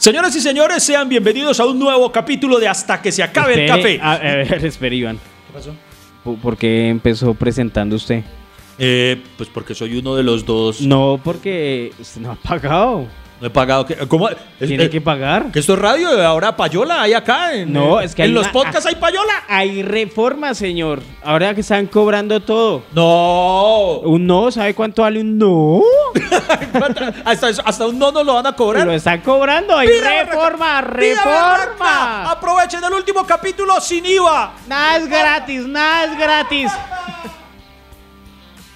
Señoras y señores, sean bienvenidos a un nuevo capítulo de Hasta que se acabe el café. A, a ver, espere, Iván. ¿Qué pasó? ¿Por por qué empezó presentando usted? Eh, pues porque soy uno de los dos. No, porque usted no ha pagado. No he pagado. ¿Qué- ¿Cómo? Tiene eh, que pagar. ¿Que esto es radio? Ahora payola hay acá. En, No, en- es que en los una- podcasts hay payola. Hay reforma, señor. Ahora que están cobrando todo. No. Un no, ¿sabe cuánto vale un no? hasta, un no nos lo van a cobrar. Lo están cobrando. Hay reforma, reforma. Aprovechen el último capítulo sin IVA. Nada es gratis, nada es gratis.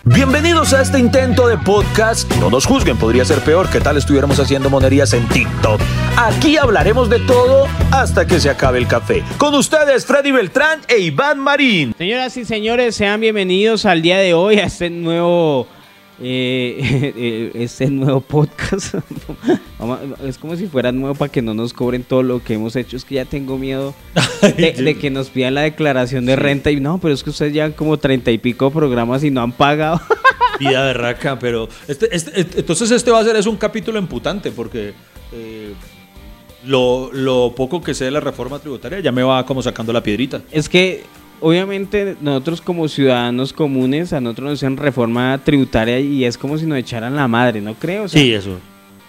Bienvenidos a este intento de podcast. No nos juzguen, podría ser peor que tal estuviéramos haciendo monerías en TikTok. Aquí hablaremos de todo hasta que se acabe el café. Con ustedes, Freddy Beltrán e Iván Marín. Señoras y señores, sean bienvenidos al día de hoy a este nuevo, eh, este nuevo podcast. Es como si fuera nuevo para que no nos cobren todo lo que hemos hecho. Es que ya tengo miedo de, de que nos pidan la declaración de renta y no, pero es que ustedes llevan como treinta y pico programas y no han pagado. Vida berraca, pero este, este- este- entonces este va a ser es un capítulo emputante porque eh, lo, lo poco que sé de la reforma tributaria ya me va como sacando la piedrita. es que obviamente nosotros como ciudadanos comunes a nosotros nos hacen reforma tributaria y es como si nos echaran la madre, ¿no creo? Sea, eso.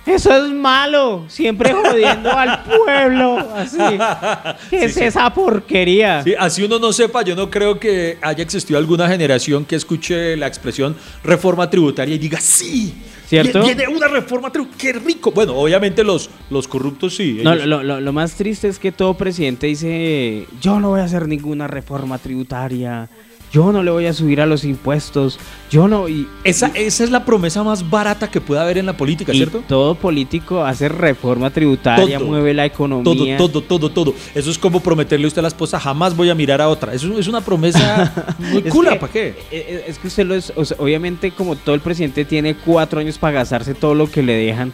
Eso es malo, siempre jodiendo al pueblo, así. ¿Qué es Sí, esa porquería? Sí, así uno no sepa, yo no creo que haya existido alguna generación que escuche la expresión reforma tributaria y diga, sí, ¿Cierto? vie- Viene una reforma tributaria, qué rico. Bueno, obviamente los, los corruptos sí. No, ellos- lo, lo- lo más triste es que todo presidente dice, yo no voy a hacer ninguna reforma tributaria, yo no le voy a subir a los impuestos, yo no... Y, esa, esa es la promesa más barata que puede haber en la política, y ¿cierto? todo político hace reforma tributaria, Todo. mueve la Todo, economía. todo, todo, todo. Eso es como prometerle a usted a la esposa, jamás voy a mirar a otra. Eso es una promesa muy cula, ¿para qué? eh, eh, Es que usted lo es, o sea, obviamente como todo el presidente tiene cuatro años para gastarse todo lo que le dejan,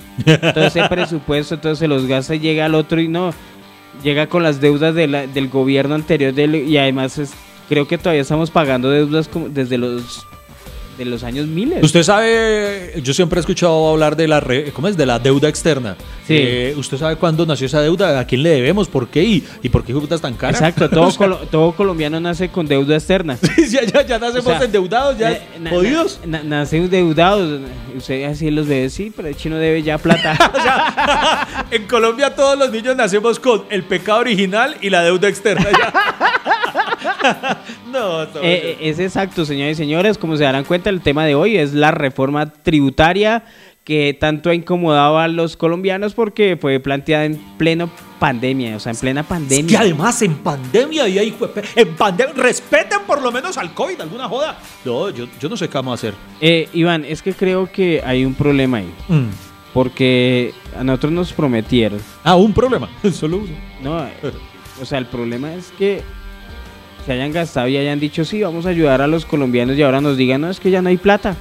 todo ese presupuesto, entonces se los gasta y llega al otro y no, llega con las deudas de la- del gobierno anterior y además es- creo que todavía estamos pagando deudas desde los de los años miles. Usted sabe, yo siempre he escuchado hablar de la, re- ¿cómo es? De la deuda externa. Sí. Eh, ¿Usted sabe cuándo nació esa deuda? ¿A quién le debemos? ¿Por qué? ¿Y, y por qué es tan cara? Exacto, todo, colo- todo colombiano nace con deuda externa. ya, ya, ya nacemos O sea, endeudados, ya Eh, na- jodidos. na- na- nacen endeudados. Usted así los ve, sí, pero el chino debe ya plata. O sea, en Colombia todos los niños nacemos con el pecado original y la deuda externa. ya. no, eh, es exacto, señores y señores. Como se darán cuenta, el tema de hoy es la reforma tributaria que tanto ha incomodado a los colombianos porque fue planteada en pleno pandemia, o sea, en plena Es que pandemia. además en pandemia y ahí en pandemia respeten por lo menos al COVID, alguna joda. No, yo, yo no sé qué vamos a hacer. Eh, Iván, es que creo que hay un problema ahí, porque a nosotros nos prometieron, Ah, un problema, solo uno. no, eh, o sea, el problema es que se hayan gastado y hayan dicho sí, vamos a ayudar a los colombianos y ahora nos digan no, es que ya no hay plata.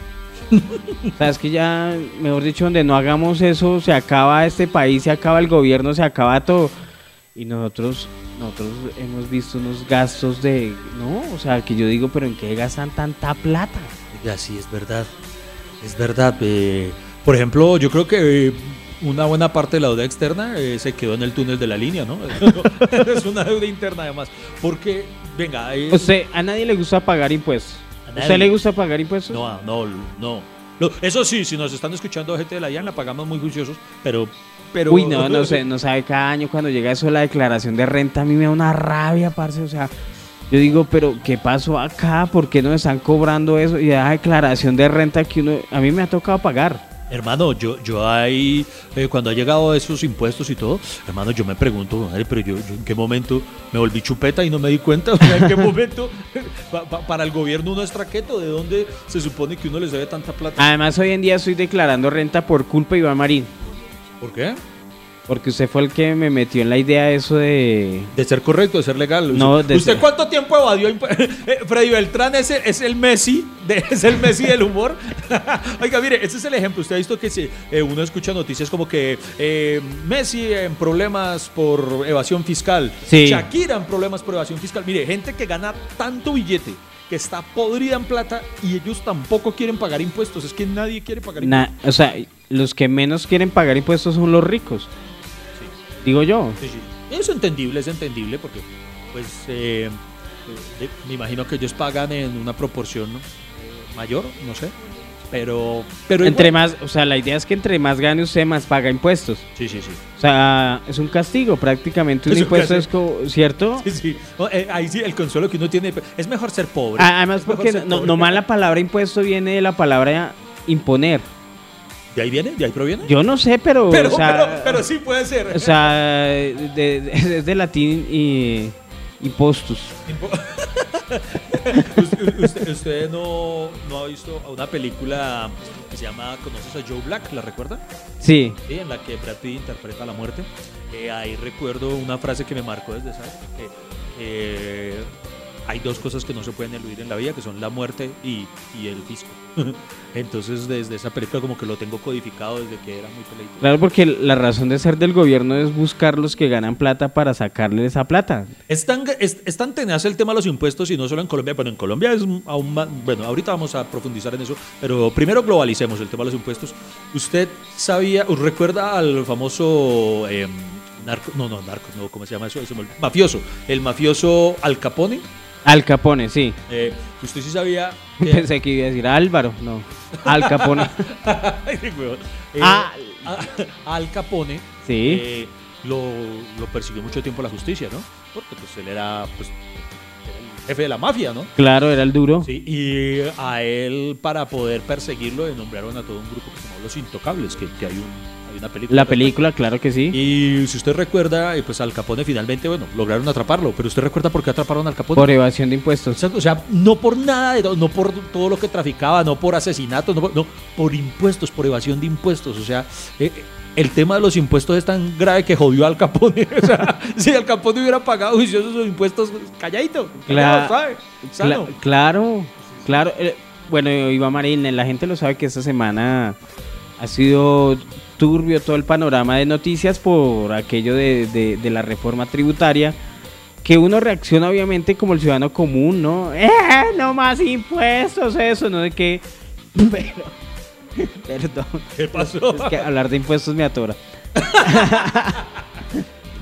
O sea, es que ya, mejor dicho, donde no hagamos eso, se acaba este país, se acaba el gobierno, se acaba todo. Y nosotros, nosotros hemos visto unos gastos de, ¿no? O sea, que yo digo, pero ¿en qué gastan tanta plata? Ya, sí, es verdad. Es verdad. eh, por ejemplo, yo creo que eh, una buena parte de la deuda externa eh, se quedó en el túnel de la línea, ¿no? es una deuda interna además. Porque, venga, eh, O sea, a nadie le gusta pagar impuestos. A ¿A nadie. usted le gusta pagar impuestos? no, no, no. Eso sí, si nos están escuchando gente de la IAN, la pagamos muy juiciosos, pero... pero Uy, no, no sé, no sabe, cada año cuando llega eso la declaración de renta, a mí me da una rabia, parce, o sea, yo digo, pero ¿qué pasó acá? ¿Por qué nos están cobrando eso? Y la declaración de renta que uno, a mí me ha tocado pagar. Hermano, yo, yo ahí, eh, cuando ha llegado esos impuestos y todo, hermano, yo me pregunto, madre, pero yo, yo en qué momento me volví chupeta y no me di cuenta, o sea, en qué momento pa- pa- para el gobierno uno es traqueto, ¿de dónde se supone que uno les debe tanta plata? Además, hoy en día estoy declarando renta por culpa de Iván Marín, ¿Por qué? Porque usted fue el que me metió en la idea eso de... De ser correcto, de ser legal. No, ¿Usted, de ¿usted ser- cuánto tiempo evadió? Eh, Freddy Beltrán es el, es el Messi, de- es el Messi del humor. Oiga, mire, ese es el ejemplo. Usted ha visto que se, eh, uno escucha noticias como que eh, Messi en problemas por evasión fiscal, Sí. Shakira en problemas por evasión fiscal. Mire, gente que gana tanto billete, que está podrida en plata y ellos tampoco quieren pagar impuestos. Es que nadie quiere pagar impuestos. Na- o sea, los que menos quieren pagar impuestos son los ricos. Digo yo. Sí, sí. Es entendible, es entendible porque, pues, eh, eh, me imagino que ellos pagan en una proporción ¿no? Eh, mayor, no sé. Pero, pero Entre igual- más, o sea, la idea es que entre más gane usted, más paga impuestos. Sí, sí, sí. O sea, es un castigo prácticamente. Un Es un impuesto es como, ¿cierto? Sí, sí. No, eh, ahí sí, el consuelo que uno tiene. Es mejor ser pobre. Ah, Además, porque ser no, pobre. nomás la palabra impuesto viene de la palabra imponer. ¿De ahí viene? ¿De ahí proviene? Yo no sé, pero. pero, o sea, pero, pero sí puede ser. O sea, de- de- es de latín y impostus. usted, usted- usted no, no ha visto una película que se llama ¿Conoces a Joe Black? ¿La recuerda? Sí. Sí, en la que Brad Pitt interpreta la muerte. Eh, ahí recuerdo una frase que me marcó desde esa que eh, hay dos cosas que no se pueden eludir en la vida, que son la muerte y, y el fisco. Entonces desde esa película como que lo tengo codificado desde que era muy peladito. Claro, porque la razón de ser del gobierno es buscar los que ganan plata para sacarle esa plata. Es tan, es, es tan tenaz el tema de los impuestos y no solo en Colombia, pero en Colombia es aún más, bueno, ahorita vamos a profundizar en eso, pero primero globalicemos el tema de los impuestos. ¿Usted sabía, recuerda al famoso eh, narco, no, no, narco, no, ¿cómo se llama eso? Mafioso, el mafioso Al Capone. Al Capone, sí. Eh, ¿Usted sí sabía que... Pensé que iba a decir Álvaro, no. Al Capone. Eh, Ah. a- Al Capone Sí. eh, lo, lo persiguió mucho tiempo la justicia, ¿no? Porque pues él era, pues, era el jefe de la mafia, ¿no? Claro, era el duro. Sí, y a él, para poder perseguirlo, le nombraron a todo un grupo que se llamó Los Intocables, que, que hay, un, hay una película. La película, claro que sí. Y si usted recuerda, eh, pues al Capone finalmente, bueno, lograron atraparlo, pero usted recuerda por qué atraparon al Capone. Por evasión de impuestos. Exacto, O sea, no por nada, no por todo lo que traficaba, no por asesinatos, no por, no, por impuestos, por evasión de impuestos. O sea, eh, el tema de los impuestos es tan grave que jodió al Capone. O sea, si al Capone hubiera pagado juiciosos sus impuestos, calladito, Cla- callado, ¿sabe? Claro, claro. Eh, bueno, Iván Marín, la gente lo sabe que esta semana ha sido turbio todo el panorama de noticias por aquello de, de- de la reforma tributaria. Que uno reacciona obviamente como el ciudadano común, ¿no? ¡Eh! No más impuestos, eso, no de qué. Pero, perdón. ¿Qué pasó? Es que hablar de impuestos me atora.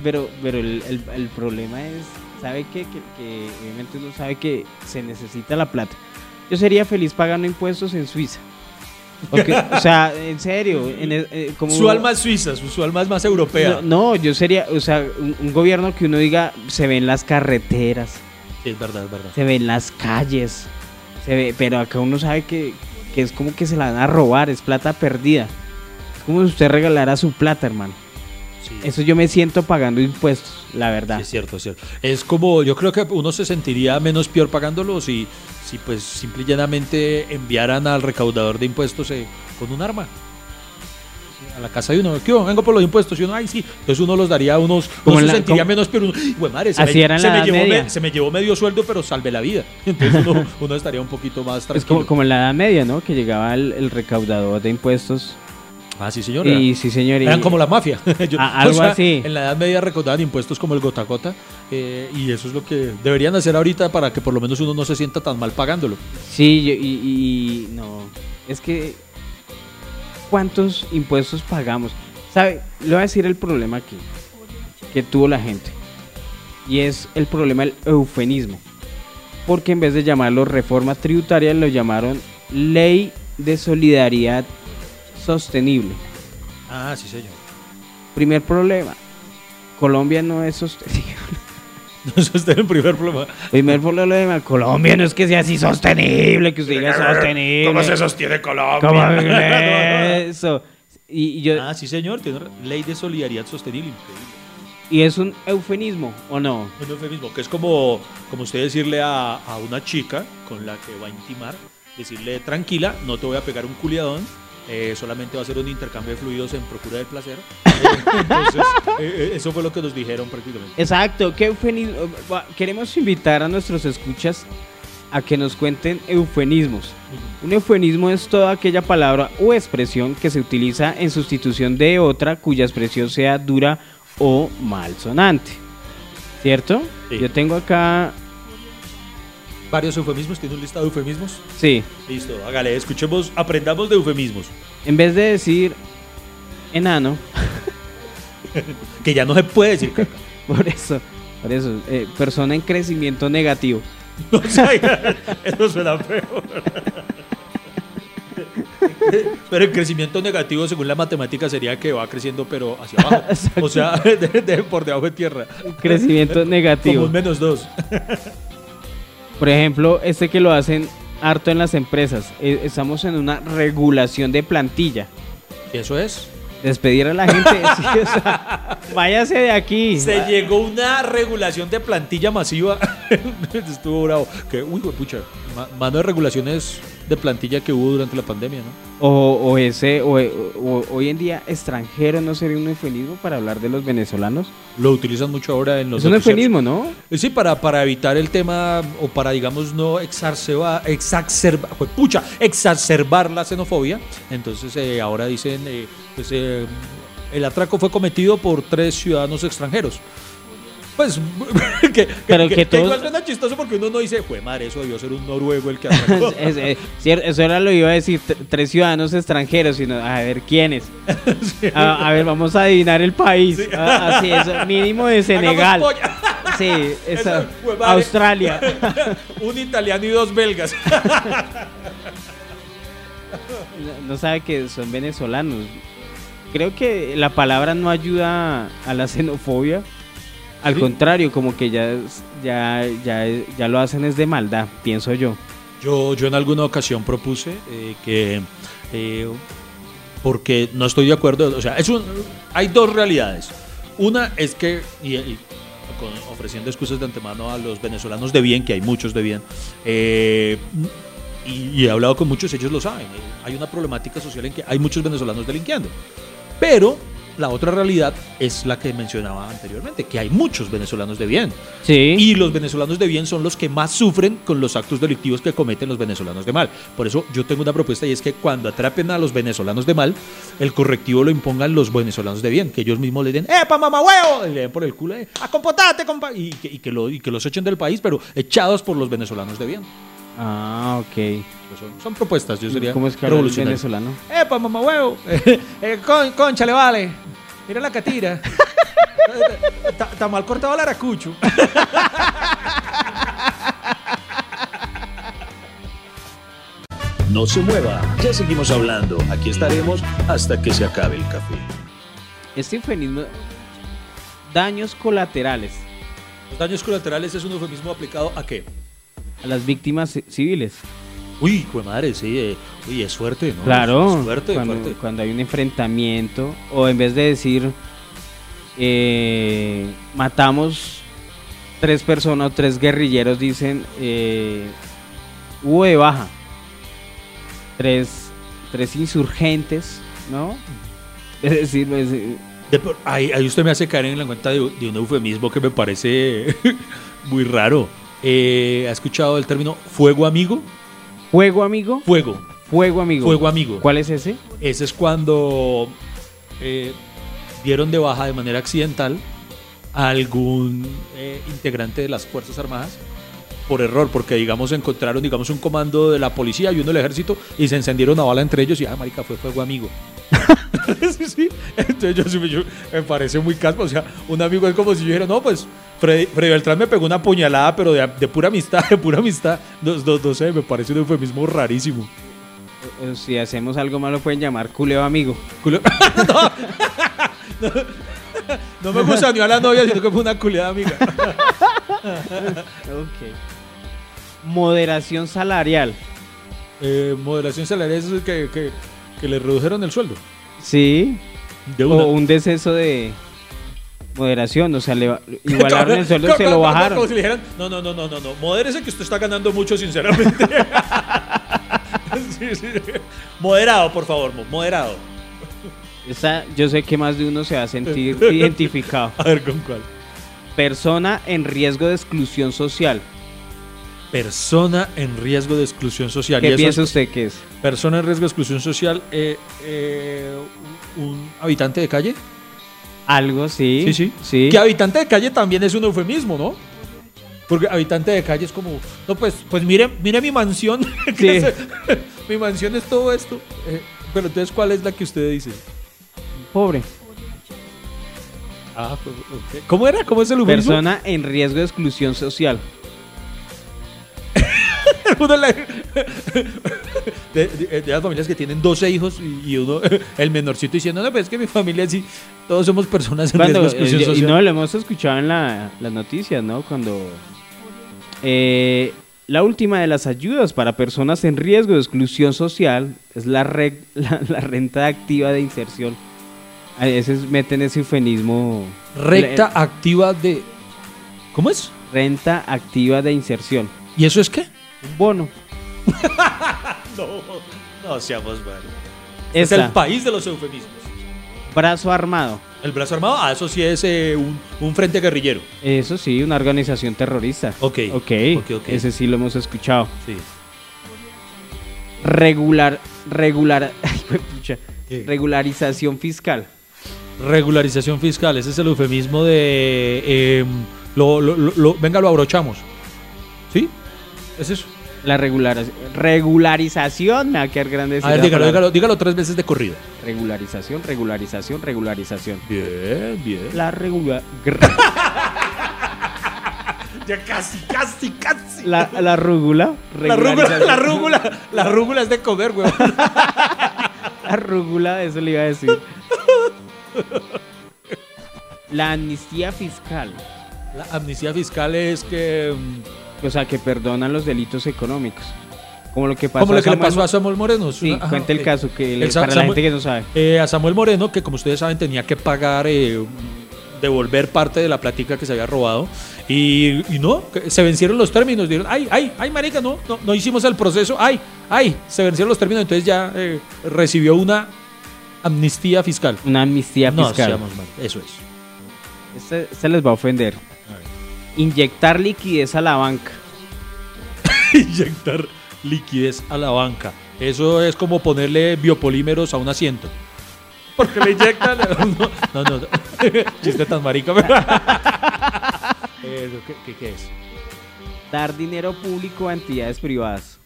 pero pero el, el- el problema es, ¿sabe qué? Que, que obviamente uno sabe que se necesita la plata. Yo sería feliz pagando impuestos en Suiza. O sea, en serio, en eh, como Su alma es suiza, su, su alma es más europea. no, no, yo sería, o sea, un, un gobierno que uno diga, se ven las carreteras, Sí, es verdad, es verdad. se ven las calles, se ve, pero acá uno sabe que, que es como que se la van a robar, es plata perdida. Es como si usted regalara su plata, hermano. Sí. Eso yo me siento pagando impuestos, la verdad. Sí, es cierto, es cierto. Es como, yo creo que uno se sentiría menos peor pagándolo si, si pues simple y llanamente enviaran al recaudador de impuestos eh, con un arma. A la casa de uno, ¿qué? Vengo por los impuestos. Y uno, ay, sí. Entonces uno los daría a unos. Como Uno se sentiría como- menos peor. Uno, "Güey, madre, se, Así me, era se me llevó me- se me llevó medio sueldo, pero salvé la vida. Entonces uno, uno estaría un poquito más Es tranquilo. como, como en la Edad Media, ¿no? Que llegaba el, el recaudador de impuestos. Ah, sí, señor. Y sí, señor. y- Eran como la mafia. Yo- algo así. En la Edad Media recaudaban impuestos como el gota a gota. eh, y eso es lo que deberían hacer ahorita para que por lo menos uno no se sienta tan mal pagándolo. Sí, yo- y, y no. Es que. ¿Cuántos impuestos pagamos? ¿Sabe? Le voy a decir el problema aquí. Que tuvo la gente. Y es el problema del eufemismo. Porque en vez de llamarlo reforma tributaria, lo llamaron ley de solidaridad sostenible. Ah, sí, señor. Primer problema. Colombia no es sostenible. Eso es el primer problema. Primer problema. Colombia no es que sea así sostenible, que usted diga sostenible. ¿Cómo se sostiene Colombia? ¿Cómo eso? Y, yo, Ah, sí, señor. Tiene ley de solidaridad sostenible. ¿Y es un eufemismo o no? Un eufemismo, que es como, como usted decirle a, a una chica con la que va a intimar, decirle tranquila, no te voy a pegar un culiadón, eh, solamente va a ser un intercambio de fluidos en procura del placer. Eh, entonces, eh, eh, eso fue lo que nos dijeron prácticamente. Exacto, ¿qué eufemismo? Va, Queremos invitar a nuestros escuchas a que nos cuenten eufemismos. Un eufemismo es toda aquella palabra o expresión que se utiliza en sustitución de otra cuya expresión sea dura o malsonante. ¿Cierto? Sí. Yo tengo acá, Varios eufemismos, tiene un listado de eufemismos. sí, Listo, hágale, escuchemos, aprendamos de eufemismos. en vez de decir enano, que ya no se puede decir caca. Por eso, por eso, eh, persona en crecimiento negativo. O sea, eso suena peor. Pero el crecimiento negativo, según la matemática, sería que va creciendo, pero hacia abajo. O sea, de- de- por debajo de tierra. Crecimiento Como negativo. un menos dos. Por ejemplo, este que lo hacen harto en las empresas. eh, estamos en una regulación de plantilla. ¿Y eso es? Despedir a la gente. sí, o sea, váyase de aquí. Se llegó una regulación de plantilla masiva. Estuvo bravo. Que, uy, pucha, ma- mano de regulaciones de plantilla que hubo durante la pandemia, ¿no? O, o ese, o, o- hoy en día extranjero no sería un eufemismo para hablar de los venezolanos. Lo utilizan mucho ahora en los Es un eufemismo, ¿no? Eh, Sí, para, para evitar el tema o para, digamos, no exacerbar, exacerbar, pucha, exacerbar la xenofobia. Entonces, eh, ahora dicen, eh, pues, eh, el atraco fue cometido por tres ciudadanos extranjeros. Pues, que, Pero que, que que igual todos- suena chistoso porque uno no dice, fue madre, eso debió ser un noruego el que. Es- es- cier- eso era lo iba a decir, tres ciudadanos extranjeros, sino a ver quiénes. A, a ver, vamos a adivinar el país. Ah, así, eso, mínimo de Senegal. Sí, esa- Eso. Australia. un italiano y dos belgas. No- No sabe que son venezolanos. Creo que la palabra no ayuda a la xenofobia. Al Sí. contrario, como que ya, ya, ya, ya lo hacen es de maldad, pienso yo. Yo, yo en alguna ocasión propuse eh, que, eh, porque no estoy de acuerdo, o sea, es un, hay dos realidades. Una es que, y, y con- ofreciendo excusas de antemano a los venezolanos de bien, que hay muchos de bien, eh, y, y he hablado con muchos, ellos lo saben, hay una problemática social en que hay muchos venezolanos delinquiendo. Pero la otra realidad es la que mencionaba anteriormente, que hay muchos venezolanos de bien. Sí. Y los venezolanos de bien son los que más sufren con los actos delictivos que cometen los venezolanos de mal. Por eso yo tengo una propuesta y es que cuando atrapen a los venezolanos de mal, el correctivo lo impongan los venezolanos de bien, que ellos mismos le den, ¡epa, mamá huevo! Y le den por el culo, eh, ¡a compotate, compa! Y que, y que lo, y que los echen del país, pero echados por los venezolanos de bien. Ah, ok. Pues son, son propuestas, yo sería ¿Cómo es que habla el revolucionario. venezolano? ¡Epa, mamá huevo! Eh, con, concha, le vale. Mira la catira. Está está mal cortado el aracucho. No se mueva, ya seguimos hablando. Aquí estaremos hasta que se acabe el café. Este eufemismo, daños colaterales Los daños colaterales es un eufemismo aplicado a qué? A las víctimas ci- civiles. Uy, de madre, sí. eh, uy, es fuerte, ¿no? Claro, Es fuerte, cuando, fuerte. cuando hay un enfrentamiento, o en vez de decir eh, matamos tres personas o tres guerrilleros, dicen eh, hubo de baja. Tres, tres insurgentes, ¿no? Es decir, pues, eh, De ahí, ahí usted me hace caer en la cuenta de, de un eufemismo que me parece muy raro. Eh, ¿Ha escuchado el término fuego amigo? fuego amigo, Fuego, fuego amigo. fuego amigo. ¿Cuál es ese? Ese es cuando eh, dieron de baja de manera accidental a algún eh, integrante de las Fuerzas Armadas por error, porque digamos encontraron digamos un comando de la policía y uno del ejército y se encendieron a bala entre ellos y ah marica fue fuego amigo. sí, sí. Entonces yo, me parece muy caspa, o sea, un amigo es como si yo dijera, no, pues Freddy, Freddy Beltrán me pegó una puñalada, pero de, de pura amistad, de pura amistad. No, no- no sé, me parece un eufemismo rarísimo. Si hacemos algo malo pueden llamar culeo amigo. No, me gusta ni a la novia, sino que fue una culiada amiga. Moderación salarial. Eh, moderación salarial es que, que, que le redujeron el sueldo. Sí. De. O un deceso de moderación, o sea, le igualaron el sueldo y se lo bajaron. Como si le dijeran, no, no, no, no, no, no, modérese que usted está ganando mucho, sinceramente. Sí, sí. Moderado, por favor, mo- moderado. Esa, yo sé que más de uno se va a sentir identificado. A ver, ¿con cuál? Persona en riesgo de exclusión social. Persona en riesgo de exclusión social. ¿Qué piensa usted que es? Persona en riesgo de exclusión social, eh, eh, un habitante de calle. Algo, sí. Sí, sí. Sí. Que habitante de calle también es un eufemismo, ¿no? Porque habitante de calle es como, no, pues, pues mire, mire mi mansión. Sí. mi mansión es todo esto. Eh, pero entonces, ¿cuál es la que usted dice? Pobre. Ah, ok. ¿Cómo era? ¿Cómo es el eufemismo? Persona en riesgo de exclusión social. De, de- de las familias que tienen 12 hijos y, y uno, el menorcito diciendo, no, pues es que mi familia sí, todos somos personas en Cuando, riesgo de exclusión eh, y social. no, lo hemos escuchado en la- las noticias, ¿no? Cuando eh, la última de las ayudas para personas en riesgo de exclusión social es la, re- la, la renta activa de inserción. A veces meten ese eufemismo. Recta activa de... ¿Cómo es? Renta activa de inserción. ¿Y eso es qué? Un bono. No, no seamos malos. Es el país de los eufemismos. brazo armado. El brazo armado, ah, eso sí es eh, un, un frente guerrillero. Eso sí, una organización terrorista. Ok, Ok, ok, ok. ese sí lo hemos escuchado. Sí. Regular, regular, ay, pucha, ¿Qué? regularización fiscal. Regularización fiscal, ese es el eufemismo de... eh, lo- lo- lo- venga, lo abrochamos. ¿Sí? ¿Es eso? La regular, regularización, me va a quedar grande A ver, dígalo, dígalo, dígalo tres veces de corrido. Regularización, regularización, regularización. Bien, bien. La regular... Ya casi, casi, casi. La, la rúgula. La rúgula, la rúgula, la rúgula es de comer, weón. La rúgula, eso le iba a decir. La amnistía fiscal. La amnistía fiscal es que... O sea, que perdonan los delitos económicos. Como lo que pasó Como lo que le Samuel pasó a Samuel Moreno. Sí, Ajá, cuenta el caso que El para la Samuel- gente que no sabe. Eh, a Samuel Moreno, que como ustedes saben tenía que pagar, eh, devolver parte de la plática que se había robado. Y, y no, se vencieron los términos. Dijeron, ay, ay, ay, marica, no, no, no hicimos el proceso. Ay, ay, se vencieron los términos. Entonces ya eh, recibió una amnistía fiscal. Una amnistía No, fiscal. seamos mal, eso es. Este, este les va a ofender. Inyectar liquidez a la banca. Inyectar liquidez a la banca. Eso es como ponerle biopolímeros a un asiento. Porque le inyectan. No, no, no. Chiste tan marica. Eso, ¿qué, qué, qué es? Dar dinero público a entidades privadas.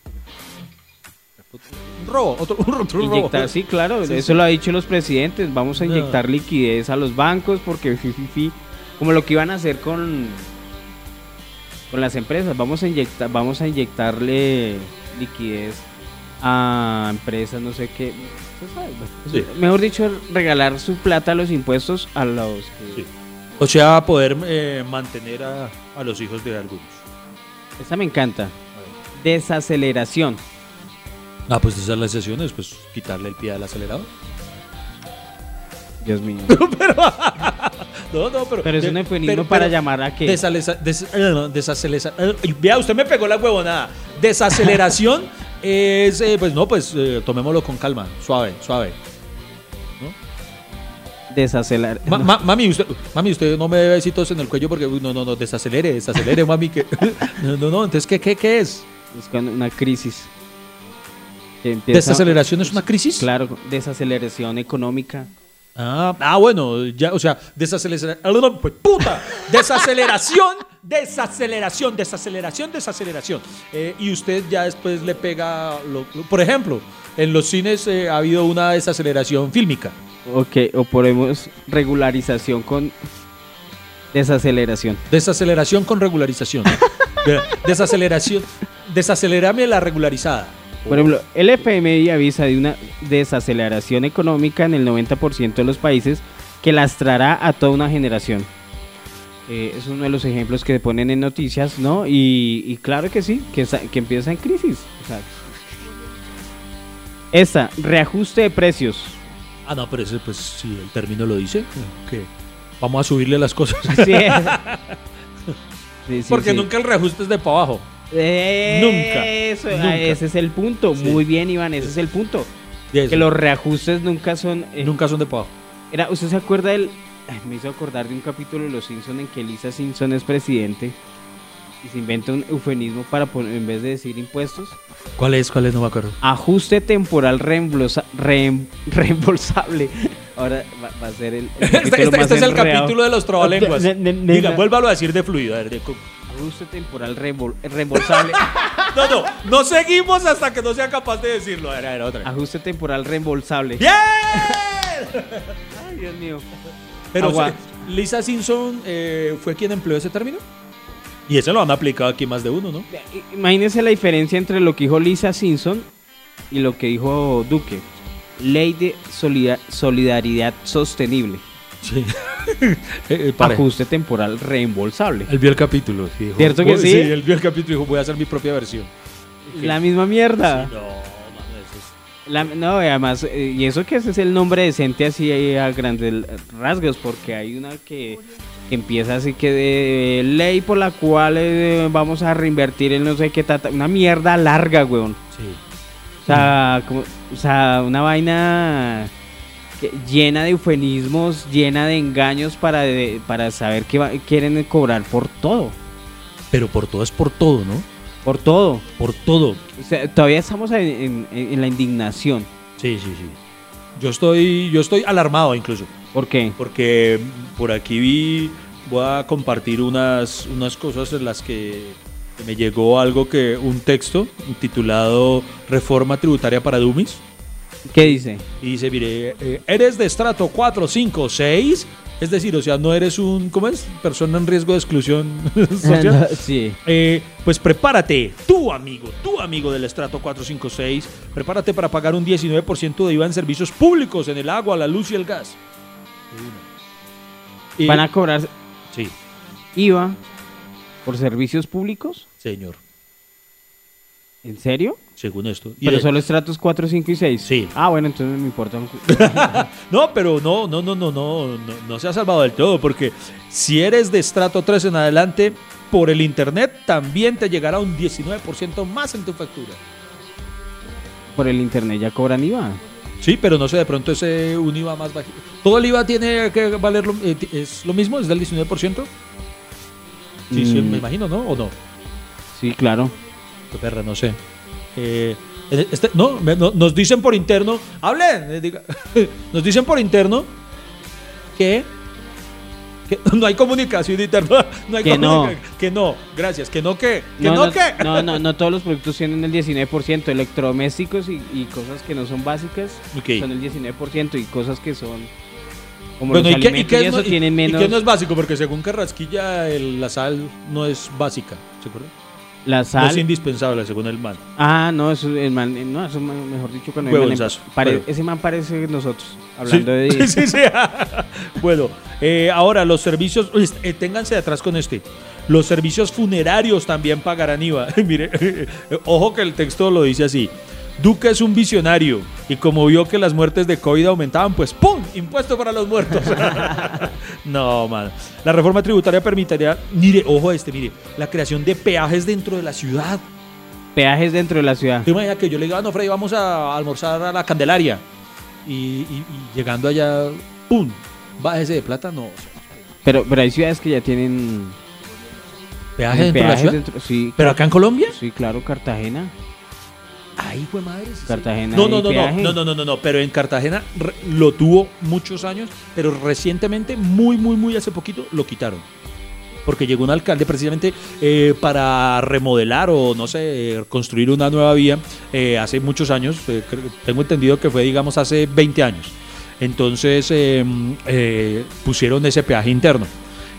Un robo, otro, otro robo. Inyectar, sí, claro, Sí, eso sí. lo ha dicho los presidentes. Vamos a No. inyectar liquidez a los bancos porque como lo que iban a hacer con con las empresas, vamos a inyectar, vamos a inyectarle liquidez a empresas, no sé qué. Sí. Mejor dicho, regalar su plata a los impuestos a los que Sí. O sea, poder eh, mantener a, a los hijos de algunos. Esta me encanta. Desaceleración. Ah, pues esas las sesiones, pues quitarle el pie al acelerador. Dios mío. No, no, pero. Pero es un eufemismo para llamar a que eh, no, desaceleza- eh, Vea, usted me pegó la huevonada. Desaceleración es, eh, pues no, pues eh, tomémoslo con calma, suave, suave. desacelerar. Ma- ma- mami, usted, mami, usted no me debe besitos en el cuello porque no, no, no, desacelere, desacelere, mami. Que, no, no, no, entonces, ¿qué, qué, qué es? Es cuando una crisis. Que empieza- ¿Desaceleración es una crisis? Claro, desaceleración económica. Ah, ah, bueno, ya, o sea, desaceleración. Pues puta, desaceleración, desaceleración, desaceleración, desaceleración. Eh, y usted ya después le pega, lo- lo- por ejemplo, en los cines eh, ha habido una desaceleración fílmica. Ok, o ponemos regularización con desaceleración. Desaceleración con regularización. Desaceleración, desacelerame la regularizada. Por ejemplo, el FMI avisa de una desaceleración económica en el 90% de los países que lastrará a toda una generación. Eh, es uno de los ejemplos que se ponen en noticias, ¿no? Y, y claro que sí, que, que empieza en crisis. O sea, esta, reajuste de precios. Ah, no, pero ese, pues, si el término lo dice, que vamos a subirle las cosas. Sí. Sí, sí, Porque sí. nunca el reajuste es de para abajo. Eso, Nunca, nunca. ese es el punto. Sí. Muy bien, Iván, ese es el punto. Que los reajustes nunca son... eh, Nunca son de abajo. Era, ¿Usted se acuerda del.? ay, Me hizo acordar de un capítulo de Los Simpson en que Lisa Simpson es presidente y se inventa un eufemismo para poner, en vez de decir impuestos, ¿Cuál es? ¿Cuál es? No me acuerdo. ajuste temporal reembolsa- reem- reembolsable. Ahora va, va a ser el. el Este, capítulo este- más este es el capítulo de los trabalenguas. Ne- ne- Diga, vuélvalo a decir de fluido. a ver, de Ajuste temporal reembol- reembolsable. No, no, no seguimos hasta que no sea capaz de decirlo. A ver, a ver, otra vez. ajuste temporal reembolsable. ¡Bien! Ay, Dios mío. Pero, Agua. sí, Lisa Simpson eh, fue quien empleó ese término. Y ese lo han aplicado aquí más de uno, ¿no? Imagínense la diferencia entre lo que dijo Lisa Simpson y lo que dijo Duque. Ley de solida- solidaridad sostenible. Sí. Eh, pare. Ajuste temporal reembolsable. Él vio el capítulo. sí, dijo, ¿Cierto que "Oh, sí? él vio el capítulo y dijo, voy a hacer mi propia versión. La misma mierda. Sí, no, mano, eso es- La- no, y además, eh, y eso que ese es el nombre decente así eh, a grandes rasgos, porque hay una que, que empieza así que de ley por la cual eh, vamos a reinvertir en no sé qué, tata, una mierda larga, weón. sí. O sea, como, o sea una vaina llena de eufemismos, llena de engaños para, de- para saber que va- quieren cobrar por todo, Pero por todo es por todo, ¿no? por todo. Por todo. O sea, todavía estamos en, en- en la indignación. Sí, sí, sí. Yo estoy, yo estoy alarmado incluso. ¿Por qué? Porque por aquí vi, voy a compartir unas, unas cosas en las que me llegó algo que, un texto titulado Reforma Tributaria para Dummies. ¿Qué dice? Y dice, mire, eh, eres de estrato 4, 5, 6. Es decir, o sea, no eres un, ¿cómo es? Persona en riesgo de exclusión social. sí. Eh, pues prepárate, tu amigo, tu amigo del estrato 456, prepárate para pagar un 19% de IVA en servicios públicos, en el agua, la luz y el gas. Y- ¿Van a cobrar Sí, IVA por servicios públicos? señor, ¿En serio? Según esto. Y Pero de- solo estratos 4, 5 y 6. Sí. Ah, bueno, entonces no me importa. No, pero no, no, no, no, no, no, no se ha salvado del todo, porque si eres de estrato 3 en adelante, por el internet también te llegará un 19% más en tu factura. Por el internet ya cobran IVA. Sí, pero no sé, de pronto ese un IVA más bajito. ¿Todo el IVA tiene que valer lo, eh, es lo mismo? ¿Es del 19%? Sí, sí, Mm. me imagino, ¿no? ¿O no? Sí, claro. Perra, no sé. Eh, este- no, me- no, nos dicen por interno, hablen, eh, diga- nos dicen por interno que, que no hay comunicación interna, no hay Que no. que no, gracias, que no que, que No, no, no, que. no, no, no todos los productos tienen el 19%. Electrodomésticos y, y cosas que no son básicas son el 19% y cosas que son como Bueno, los ¿y qué, y qué y es, eso y- tienen y menos. qué no es básico? Porque según Carrasquilla, el- la sal no es básica, ¿se acuerda? La No sal. es indispensable, según el man. Ah, no, eso, el man, no, eso me- mejor dicho, cuando Huevo el man- pare- huevo. ese man parece nosotros, hablando sí, de... sí, sí. bueno, eh, ahora los servicios, eh, ténganse de atrás con este. Los servicios funerarios también pagarán IVA. Mire, ojo que el texto lo dice así. Duque es un visionario y como vio que las muertes de COVID aumentaban, pues ¡pum! Impuesto para los muertos. no, man. La reforma tributaria permitiría, mire, ojo a este, mire, la creación de peajes dentro de la ciudad. Peajes dentro de la ciudad. ¿Te imaginas que yo le diga, "Ah, no, Freddy, vamos a almorzar a la Candelaria? Y, y- y llegando allá, ¡pum! Bájese de plata, no. Pero, pero hay ciudades que ya tienen ¿Peaje dentro de la peajes ciudad? dentro- sí, ¿Pero acá en Colombia? sí, claro, Cartagena. Ay, fue madre. sí, sí. Cartagena No, no, no, no, peaje. no, no, no, no, no, pero en Cartagena re- lo tuvo muchos años, pero recientemente, muy, muy, muy hace poquito, lo quitaron. Porque llegó un alcalde precisamente eh, para remodelar o, no sé, eh, construir una nueva vía eh, hace muchos años. eh, creo- tengo entendido que fue, digamos, hace 20 años. Entonces eh, eh, pusieron ese peaje interno.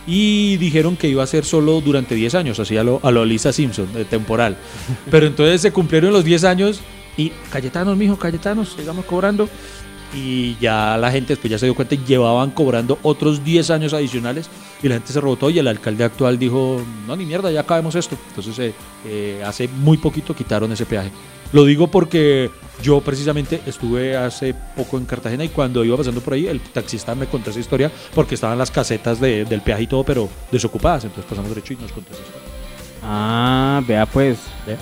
Y dijeron que iba a ser solo durante 10 años, así a lo, a lo Lisa Simpson, de temporal. Pero entonces se cumplieron los 10 años y Cayetanos, mijo, Cayetanos, sigamos cobrando. Y ya la gente después ya se dio cuenta y llevaban cobrando otros 10 años adicionales y la gente se rebotó y el alcalde actual dijo, no, ni mierda, ya acabemos esto. Entonces eh, eh, hace muy poquito quitaron ese peaje. Lo digo porque yo precisamente estuve hace poco en Cartagena y cuando iba pasando por ahí el taxista me contó esa historia porque estaban las casetas de- del peaje y todo, pero desocupadas. Entonces pasamos derecho y nos contó esa historia. Ah, vea pues. ¿Ve?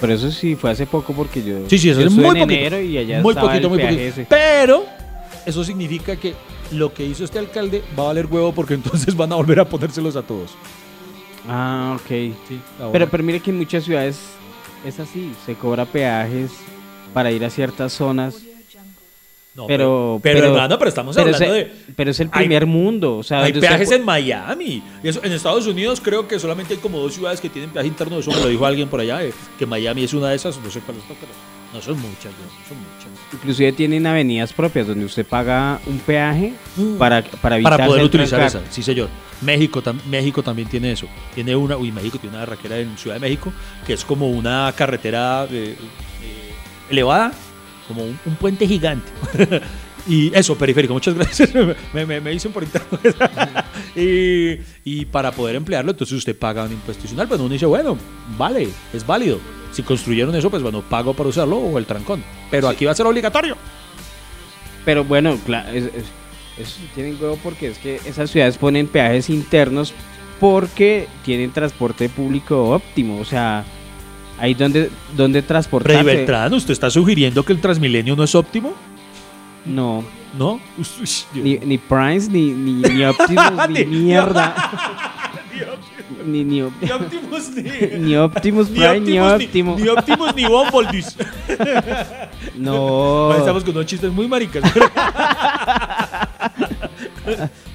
Pero eso sí fue hace poco porque yo. Sí, sí, eso es muy en poquito. enero y allá muy poquito, el muy poquito. ese. Pero eso significa que lo que hizo este alcalde va a valer huevo porque entonces van a volver a ponérselos a todos. Ah, ok. Sí, Pero, pero mire que en muchas ciudades es así, se cobra peajes para ir a ciertas zonas. No, pero- pero, pero- hermano, pero estamos Pero, hablando de. pero es el hay- primer mundo. O sea, Hay usted peajes en Miami. Eso, en Estados Unidos creo que solamente hay como dos ciudades que tienen peaje interno. Eso me lo dijo alguien por allá, eh, que Miami es una de esas. No sé cuál es, pero No son muchas, no son muchas. Inclusive tienen avenidas propias donde usted paga un peaje para, para evitar Para poder utilizar esa, sí señor. México, tam- México también tiene eso. Tiene una, uy, México tiene una barraquera en Ciudad de México que es como una carretera eh, elevada, como un, un puente gigante. y eso, periférico, muchas gracias. me, me, me dicen por interno. y, y para poder emplearlo, entonces usted paga un impuesto adicional. Bueno, uno dice, bueno, vale, es válido. Si construyeron eso, pues bueno, pago para usarlo o el trancón. Pero aquí va a ser obligatorio. Pero bueno, claro, es, es- eso tienen huevo porque es que esas ciudades ponen peajes internos porque tienen transporte público óptimo. O sea, ahí donde, donde Rey transportarse. Beltrán, ¿usted está sugiriendo que el Transmilenio no es óptimo? No, ¿No? Ni, ni Price, ni, ni, ni Optimus, ni Ni- mierda. ni, ni, Op- Ni Optimus ni. ni Optimus Prime, ni Optimus, ni, Optimus. ni Bumblebee. No. Estamos con unos chistes muy maricas.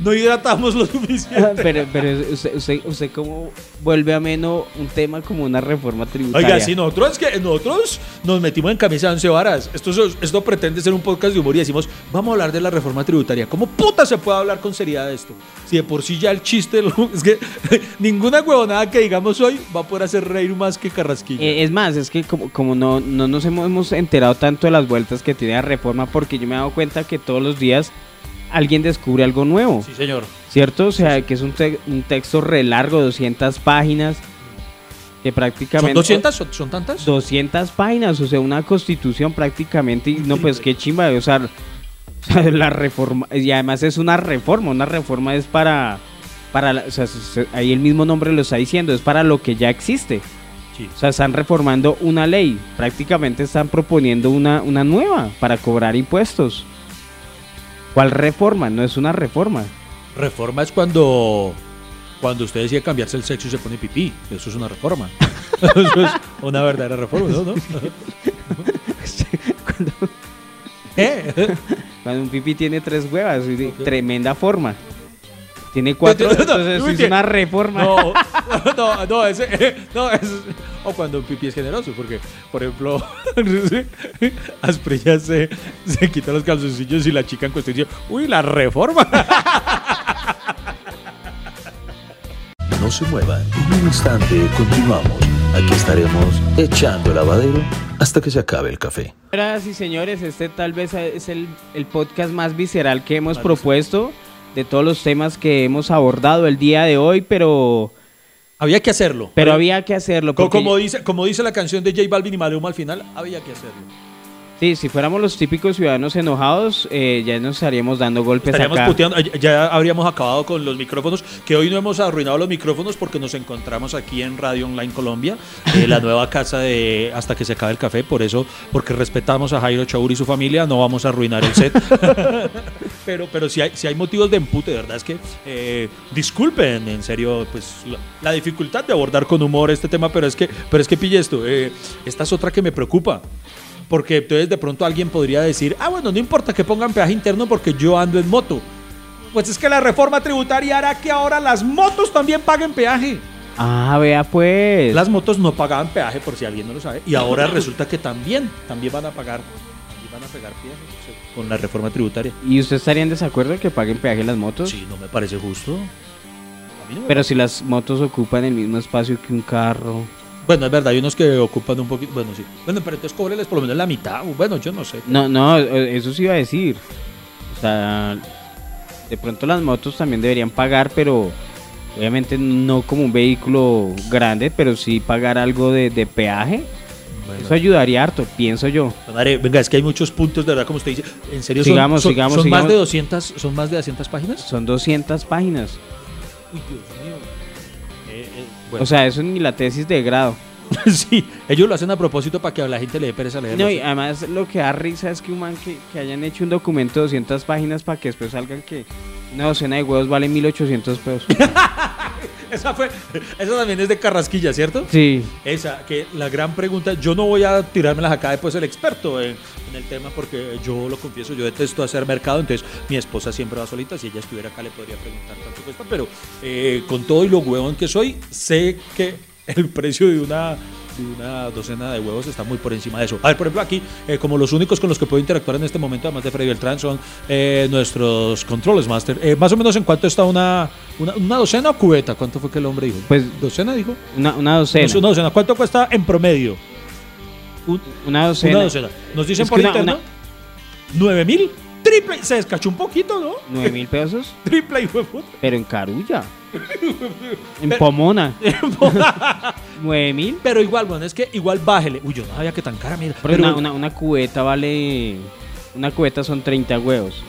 No hidratamos lo suficiente. pero, pero usted, usted, usted cómo vuelve ameno un tema como una reforma tributaria. Oiga, si nosotros es que nosotros nos metimos en camisa de once varas. Esto, es- esto pretende ser un podcast de humor y decimos, vamos a hablar de la reforma tributaria. ¿Cómo puta se puede hablar con seriedad de esto? Si de por sí ya el chiste es que ninguna huevonada que digamos hoy va a poder hacer reír más que Carrasquilla. Eh, es más, es que como, como no, no nos hemos enterado tanto de las vueltas que tiene la reforma, porque yo me he dado cuenta que todos los días alguien descubre algo nuevo, sí, señor. ¿cierto? O sea, que es un, te- un texto re largo, 200 páginas, que ¿Son prácticamente... 200? ¿Son, son tantas? 200 páginas, o sea, una constitución prácticamente, y no, pues qué chimba, o sea, la reforma, y además es una reforma, una reforma es para, para la- o sea, ahí el mismo nombre lo está diciendo, es para lo que ya existe. Sí. O sea, están reformando una ley, prácticamente están proponiendo una, una nueva para cobrar impuestos. ¿Cuál reforma? No es una reforma. Reforma es cuando, cuando usted decide cambiarse el sexo y se pone pipí. Eso es una reforma. Eso es una verdadera reforma, ¿no? ¿No? Cuando, ¿Eh? cuando un pipí tiene tres huevas, y de- tremenda forma. Tiene cuatro, No, no, no, entonces es una reforma. No, no, no, ese, no, es, o cuando un pipí es generoso, porque, por ejemplo, Asprilla se, se quita los calzoncillos y la chica en cuestión dice, uy, la reforma. No se muevan, en un instante continuamos. Aquí estaremos echando el lavadero hasta que se acabe el café. Señoras y señores, este tal vez es el, el podcast más visceral que hemos propuesto de todos los temas que hemos abordado el día de hoy, pero, Había que hacerlo. pero había que hacerlo. Porque- como, dice, como dice la canción de J Balvin y Maluma al final, había que hacerlo. Sí, si fuéramos los típicos ciudadanos enojados, eh, ya nos estaríamos dando golpes Estaríamos acá. puteando, ya- habríamos acabado con los micrófonos, que hoy no hemos arruinado los micrófonos porque nos encontramos aquí en Radio Online Colombia, eh, la nueva casa de Hasta que se acabe el café, por eso, porque respetamos a Jairo Chaur y su familia, no vamos a arruinar el set. pero pero si hay, si hay motivos de empute, de verdad es que eh, disculpen, en serio, pues la, la dificultad de abordar con humor este tema, pero es que, pero es que pille esto, eh, esta es otra que me preocupa. Porque entonces de pronto alguien podría decir, ah, bueno, no importa que pongan peaje interno porque yo ando en moto. Pues es que la reforma tributaria hará que ahora las motos también paguen peaje. Ah, vea pues. Las motos no pagaban peaje, por si alguien no lo sabe. Y ahora resulta que también, también van a pagar, también van a pagar peaje con la reforma tributaria. ¿Y usted estaría en desacuerdo que paguen peaje las motos? Sí, no me parece justo. No me Pero si las motos ocupan el mismo espacio que un carro. Bueno, es verdad, hay unos que ocupan un poquito. Bueno, sí. Bueno, pero entonces cóbreles por lo menos la mitad. Bueno, yo no sé. No, no, eso sí iba a decir. O sea, de pronto las motos también deberían pagar, pero obviamente no como un vehículo grande, pero sí pagar algo de, de peaje. Bueno. Eso ayudaría harto, pienso yo. Madre, venga, es que hay muchos puntos, de verdad, como usted dice. ¿En serio son, Sigamos, son, sigamos, son más sigamos. de 200, son más de 200 páginas? Son 200 páginas. Uy, Dios bueno. O sea, eso ni la tesis de grado. sí, ellos lo hacen a propósito para que a la gente le dé pereza leerlo. No, y además lo que da risa es que un man que, que hayan hecho un documento de 200 páginas para que después salgan que una docena de huevos vale 1800 pesos. Esa fue, esa también es de Carrasquilla, ¿cierto? Sí. Esa, que la gran pregunta, yo no voy a tirármelas acá después el experto en, en el tema porque yo lo confieso, yo detesto hacer mercado, entonces mi esposa siempre va solita, si ella estuviera acá le podría preguntar cuánto cuesta, pero eh, con todo y lo huevón que soy, sé que el precio de una una docena de huevos está muy por encima de eso. A ver, por ejemplo, aquí, eh, como los únicos con los que puedo interactuar en este momento, además de Freddy Beltrán, son eh, nuestros controles master. Eh, más o menos en cuánto está una, una, una docena o cubeta. ¿Cuánto fue que el hombre dijo? Pues- docena dijo. Una, una docena. No, una docena. ¿Cuánto cuesta en promedio? Un- una docena. Una docena. Nos dicen Es por interno. ¿Nueve mil? Triple. Se descachó un poquito, ¿no? Nueve mil pesos, Triple, hijo de puta. pero en Carulla. en Pomona. Nueve mil. Pero igual, bueno, es que igual bájele. Uy, yo no sabía que tan cara, mira. Porque Pero- una, una, una cubeta vale. Una cubeta son 30 huevos.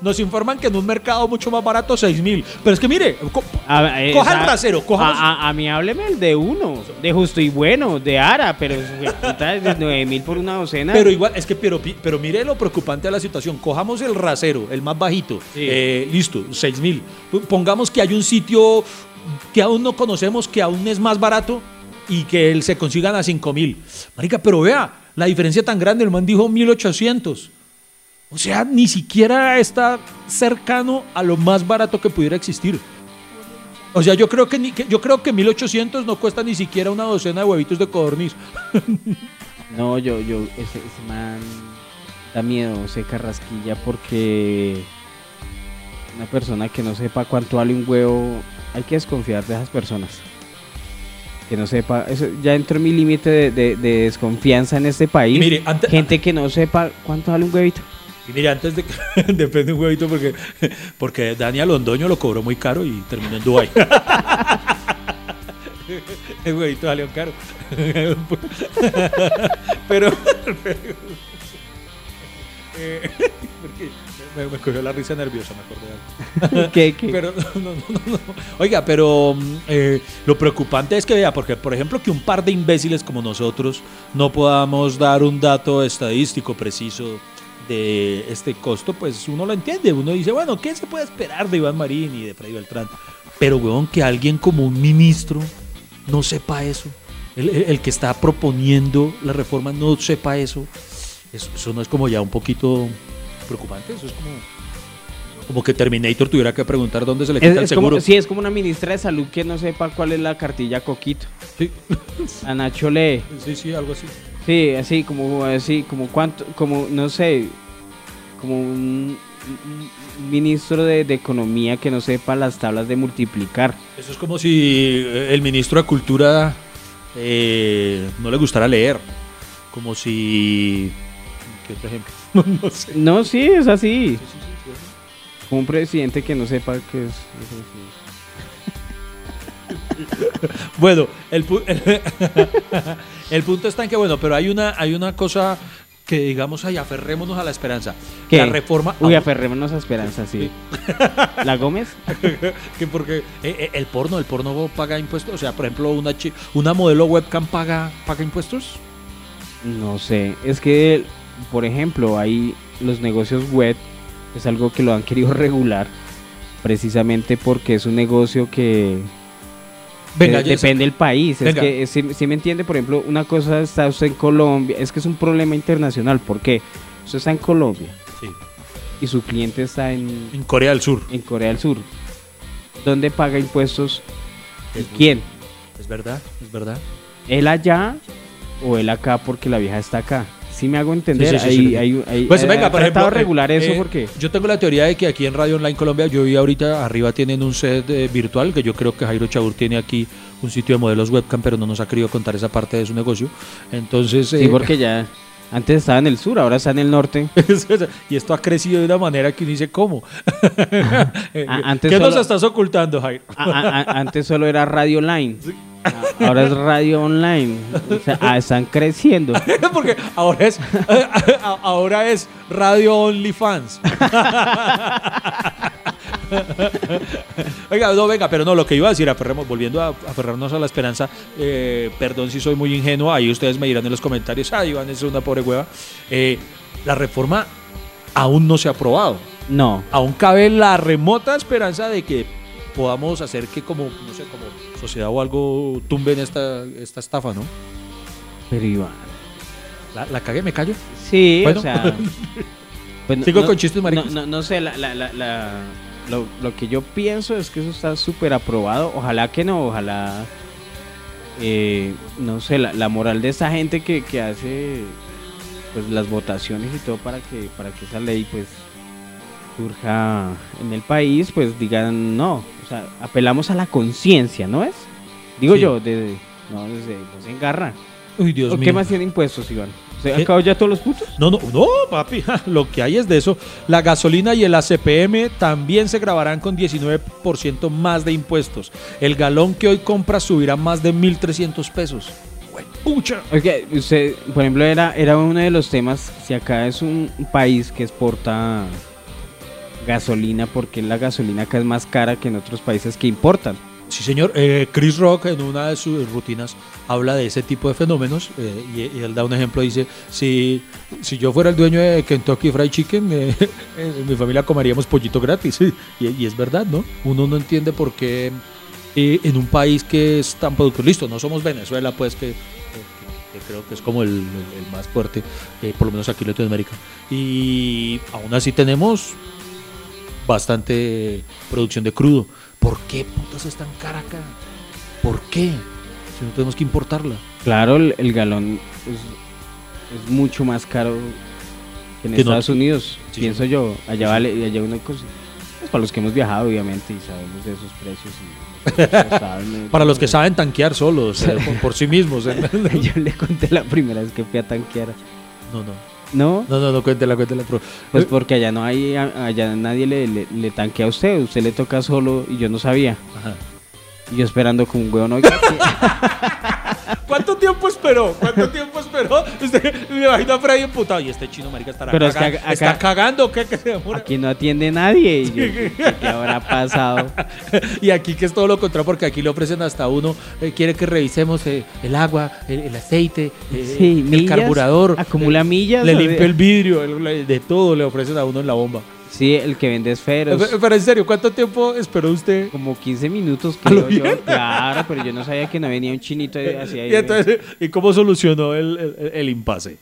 Nos informan que en un mercado mucho más barato 6 mil. Pero es que mire, co- A- eh, Coja el a- rasero, coja- A, a- mí hábleme el de uno, de justo y bueno, de Ara, pero de 9 mil por una docena. pero igual, es que pero, pero mire lo preocupante de la situación. Cojamos el rasero, el más bajito. Sí. Eh, listo, 6 mil. Pongamos que hay un sitio que aún no conocemos, que aún es más barato y que él se consigan a 5 mil. Marica, pero vea, la diferencia tan grande. El man dijo 1800. O sea, ni siquiera está cercano a lo más barato que pudiera existir. O sea, yo creo que, ni, que- yo creo que 1800 no cuesta ni siquiera una docena de huevitos de codorniz. No, yo, yo, ese, ese man da miedo, se carrasquilla porque una persona que no sepa cuánto vale un huevo, hay que desconfiar de esas personas. Que no sepa, eso ya entró en mi límite de, de- de desconfianza en este país. Mire, Gente que no sepa cuánto vale un huevito. Y mire, antes de que depende un huevito porque, porque Daniel Londoño lo cobró muy caro y terminó en Dubai. El huevito salió caro. Pero, pero- eh, porque me, me cogió la risa nerviosa, me acordé de algo. ¿Qué, qué? Pero, no, no, no, no. Oiga, pero mm, eh, lo preocupante es que vea, porque por ejemplo que un par de imbéciles como nosotros no podamos dar un dato estadístico preciso de este costo, pues uno lo entiende, uno dice, bueno, ¿qué se puede esperar de Iván Marín y de Freddy Beltrán? Pero, weón, que alguien como un ministro no sepa eso, el, el- que está proponiendo la reforma no sepa eso, eso, eso no es como ya un poquito preocupante, eso es como... Como que Terminator tuviera que preguntar dónde se le quita Es, el es como, seguro. sí, es como una ministra de salud que no sepa cuál es la cartilla coquito. Sí, A Nacho lee. sí, sí, algo así. Sí, así como así como cuánto, como no sé, como un, ministro de, de economía que no sepa las tablas de multiplicar. Eso es como si eh, el ministro de Cultura eh, no le gustara leer. Como si... ¿Qué otro ejemplo? no sé. No, sí, es así. Sí, sí, sí, sí. Como un presidente que no sepa qué es. eso Bueno, el, pu- el punto está en que, bueno, pero hay una, hay una cosa que digamos, ay, aferrémonos a la esperanza. ¿Qué? La reforma... Uy, Ah, aferrémonos a Esperanza, sí. ¿La Gómez? que porque eh, eh, el porno, el porno paga impuestos. O sea, por ejemplo, una, chi- una modelo webcam paga, paga impuestos. No sé. Es que, por ejemplo, hay los negocios web, es algo que lo han querido regular, precisamente porque es un negocio que Venga, Eh, depende del país. Venga. Es que, si, si me entiende, por ejemplo, una cosa está usted en Colombia, es que es un problema internacional. ¿Por qué? Usted está en Colombia Sí, y su cliente está en, en Corea del Sur. en Corea del Sur. ¿Dónde paga impuestos? ¿Y Es- quién? Es verdad, es verdad. ¿Él allá o él acá porque la vieja está acá? Si me hago entender, Sí, sí, sí, Hay- sí. hay- hay- Pues venga, por ejemplo, regular eh, eso eh, porque Yo tengo la teoría de que aquí en Radio Online Colombia, yo vi ahorita arriba tienen un set eh, virtual, que yo creo que Jairo Chabur tiene aquí un sitio de modelos webcam, pero no nos ha querido contar esa parte de su negocio. Entonces, sí, porque ya antes estaba en el sur, ahora está en el norte. y esto ha crecido de una manera que uno dice, ¿cómo? Antes ¿Qué nos solo- estás ocultando, Jairo? Antes solo era radio online. Ahora es radio online. O sea, ah, están creciendo. Porque ahora es, ahora es Radio OnlyFans. Oiga, no, venga, pero no, lo que iba a decir, aferremos, volviendo a aferrarnos a la esperanza, eh, perdón si soy muy ingenuo, ahí ustedes me dirán en los comentarios, ah, Iván es una pobre hueva. Eh, la reforma aún no se ha aprobado. No. Aún cabe la remota esperanza de que podamos hacer que como, no sé, como sociedad o algo tumben esta, esta estafa, ¿no? Pero Iván. La, la cagué, me callo. Sí, Bueno. o sea. pues no- Sigo no- con chistes maricos. no, no sé, la, la- la- la- lo, lo que yo pienso es que eso está súper aprobado. Ojalá que no, ojalá eh, no sé, la, la moral de esta gente que, que hace pues las votaciones y todo para que para que esa ley pues surja en el país, pues digan no, o sea, apelamos a la conciencia, ¿no es? Digo Sí. yo, de, de- no, desde, se engarra. Uy, Dios ¿O mío. ¿Qué más tiene impuestos, Iván? ¿Se ¿Qué? acabó ya todos los puntos? No, no, no, papi. Lo que hay es de eso. La gasolina y el ACPM también se grabarán con 19% más de impuestos. El galón que hoy compra subirá más de 1.300 pesos. Pucha. Oye, usted, por ejemplo, era, era uno de los temas, si acá es un país que exporta gasolina, porque la gasolina acá es más cara que en otros países que importan? Sí, señor. Eh, Chris Rock en una de sus rutinas habla de ese tipo de fenómenos eh, y, y él da un ejemplo. Dice, si, si yo fuera el dueño de Kentucky Fried Chicken, eh, en mi familia comeríamos pollito gratis. Y, y es verdad, ¿no? Uno no entiende por qué eh, en un país que es tan productor, listo, no somos Venezuela, pues que, que- que creo que es como el, el- el más fuerte, eh, por lo menos aquí en Latinoamérica. Y aún así tenemos bastante producción de crudo. ¿Por qué putas es tan cara acá? ¿Por qué? Si no tenemos que importarla. Claro, el, el galón es, es mucho más caro que en Que no- Estados Unidos, Sí, pienso sí. yo. Allá vale, y allá una cosa. pues para los que hemos viajado, obviamente, y sabemos de esos precios. y- Para los que saben tanquear solos, eh, por, por sí mismos. eh. Yo le conté la primera vez que fui a tanquear. No, no. ¿No? No, no, no, cuéntela, cuéntela. Pues porque allá no hay, allá nadie le, le, le tanquea a usted, usted le toca solo y yo no sabía. Ajá. Y yo esperando como un hueón, oiga. ¿Cuánto tiempo esperó? ¿Cuánto tiempo esperó? Usted me imagino a Freddy emputado. Y este chino, marica, estará Pero es que cagando. acá- ¿Está cagando qué? ¿Qué se demora? aquí no atiende nadie. Y yo, ¿qué, habrá pasado? Y aquí que es todo lo contrario, porque aquí le ofrecen hasta uno, eh, quiere que revisemos eh, el agua, el, el aceite, eh, Sí, el millas, carburador. acumula millas, Le limpia el vidrio, el- de todo le ofrecen a uno en la bomba. Sí, el que vende esferos. Pero, pero en serio, ¿cuánto tiempo esperó usted? Como 15 minutos, ¿A lo creo yo. bien? Claro, pero yo no sabía que no venía un chinito así ahí. Y, entonces, ¿y cómo solucionó el, el- el impasse?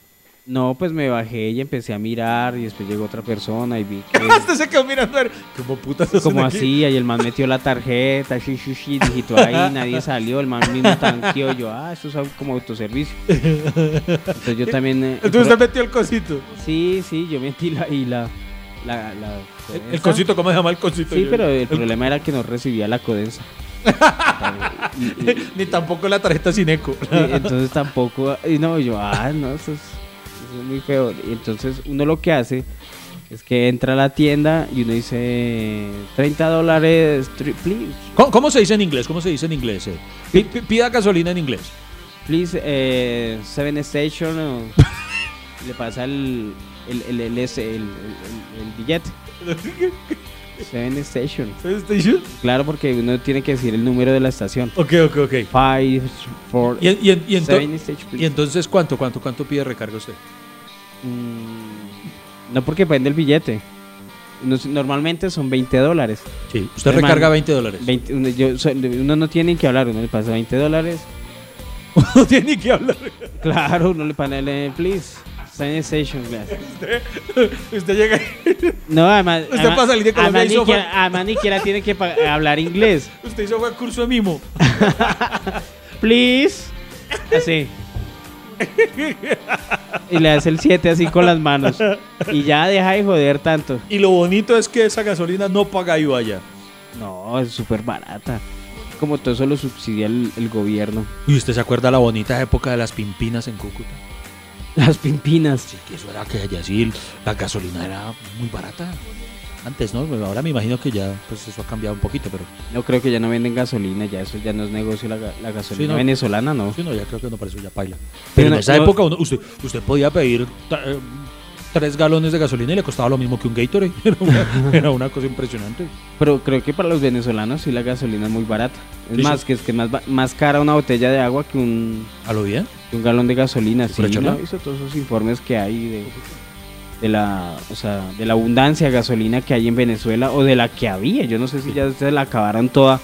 No, pues me bajé y empecé a mirar y después llegó otra persona y vi que... Usted se quedó mirando, ¿cómo putas Como así, ahí el man metió la tarjeta, shi, shi, shi, digitó ahí, nadie salió, el man mismo tanqueó, yo, ah, esto es como autoservicio. Entonces yo también... eh, Entonces usted metió el cosito. Sí, sí, yo metí la... Y la, la, la El, cosito, ¿cómo se llama el cosito? Sí, Yo- pero el problema era que no recibía la codensa. Y- y- Ni tampoco la tarjeta sin eco. y entonces tampoco... Y no, yo, ah, no, eso es, eso es muy feo. Y entonces uno lo que hace es que entra a la tienda y uno dice 30 dólares, please. ¿Cómo, cómo se dice en inglés? ¿Cómo se dice en inglés? eh? Pi- pi- Pida gasolina en inglés. please, eh, Seven Station, o- le pasa el, el, el, el, ese, el, el- el- el billete. Seven Station. ¿Station? Claro, porque uno tiene que decir el número de la estación. Ok, ok, ok. Five, four, ¿Y, y, y ento- seven y entonces cuánto, cuánto, cuánto pide recarga usted? Mm, no porque depende el billete. Normalmente son 20 dólares. Sí. Usted recarga 20 dólares. 20 uno, yo- uno no tiene que hablar, uno le pasa 20 dólares. No tiene que hablar. Claro, uno le pone el please. Seven station, gracias. Usted llega. No, además. Usted además- para salir de Colombia además, hizo siquiera tiene que hablar inglés. Usted hizo fue curso de mimo. Please. Así. Y le hace el 7 así con las manos. Y ya deja de joder tanto. Y lo bonito es que esa gasolina no paga IVA allá. No, es súper barata. Como todo eso lo subsidia el, el gobierno. ¿Y usted se acuerda la bonita época de las pimpinas en Cúcuta? Las pimpinas. Sí, que eso era que allá sí la gasolina era muy barata. Antes, ¿no? Ahora me imagino que ya pues eso ha cambiado un poquito, pero No creo que ya no venden gasolina, ya eso ya no es negocio la, la gasolina Sí, no. venezolana, ¿no? sí, no, ya creo que no, para eso ya paila. Pero Pero en no- esa no- época uno- usted, usted podía pedir eh, tres galones de gasolina y le costaba lo mismo que un Gatorade. Era una, era una cosa impresionante. Pero creo que para los venezolanos sí la gasolina es muy barata. Es Sí, más, sí. que es que más, más cara una botella de agua que un, ¿A lo bien? Que un galón de gasolina. ¿Sí? ¿no? Hizo todos esos informes que hay de, de la, o sea, de la abundancia de gasolina que hay en Venezuela o de la que había. Yo no sé si ya se la acabaron toda.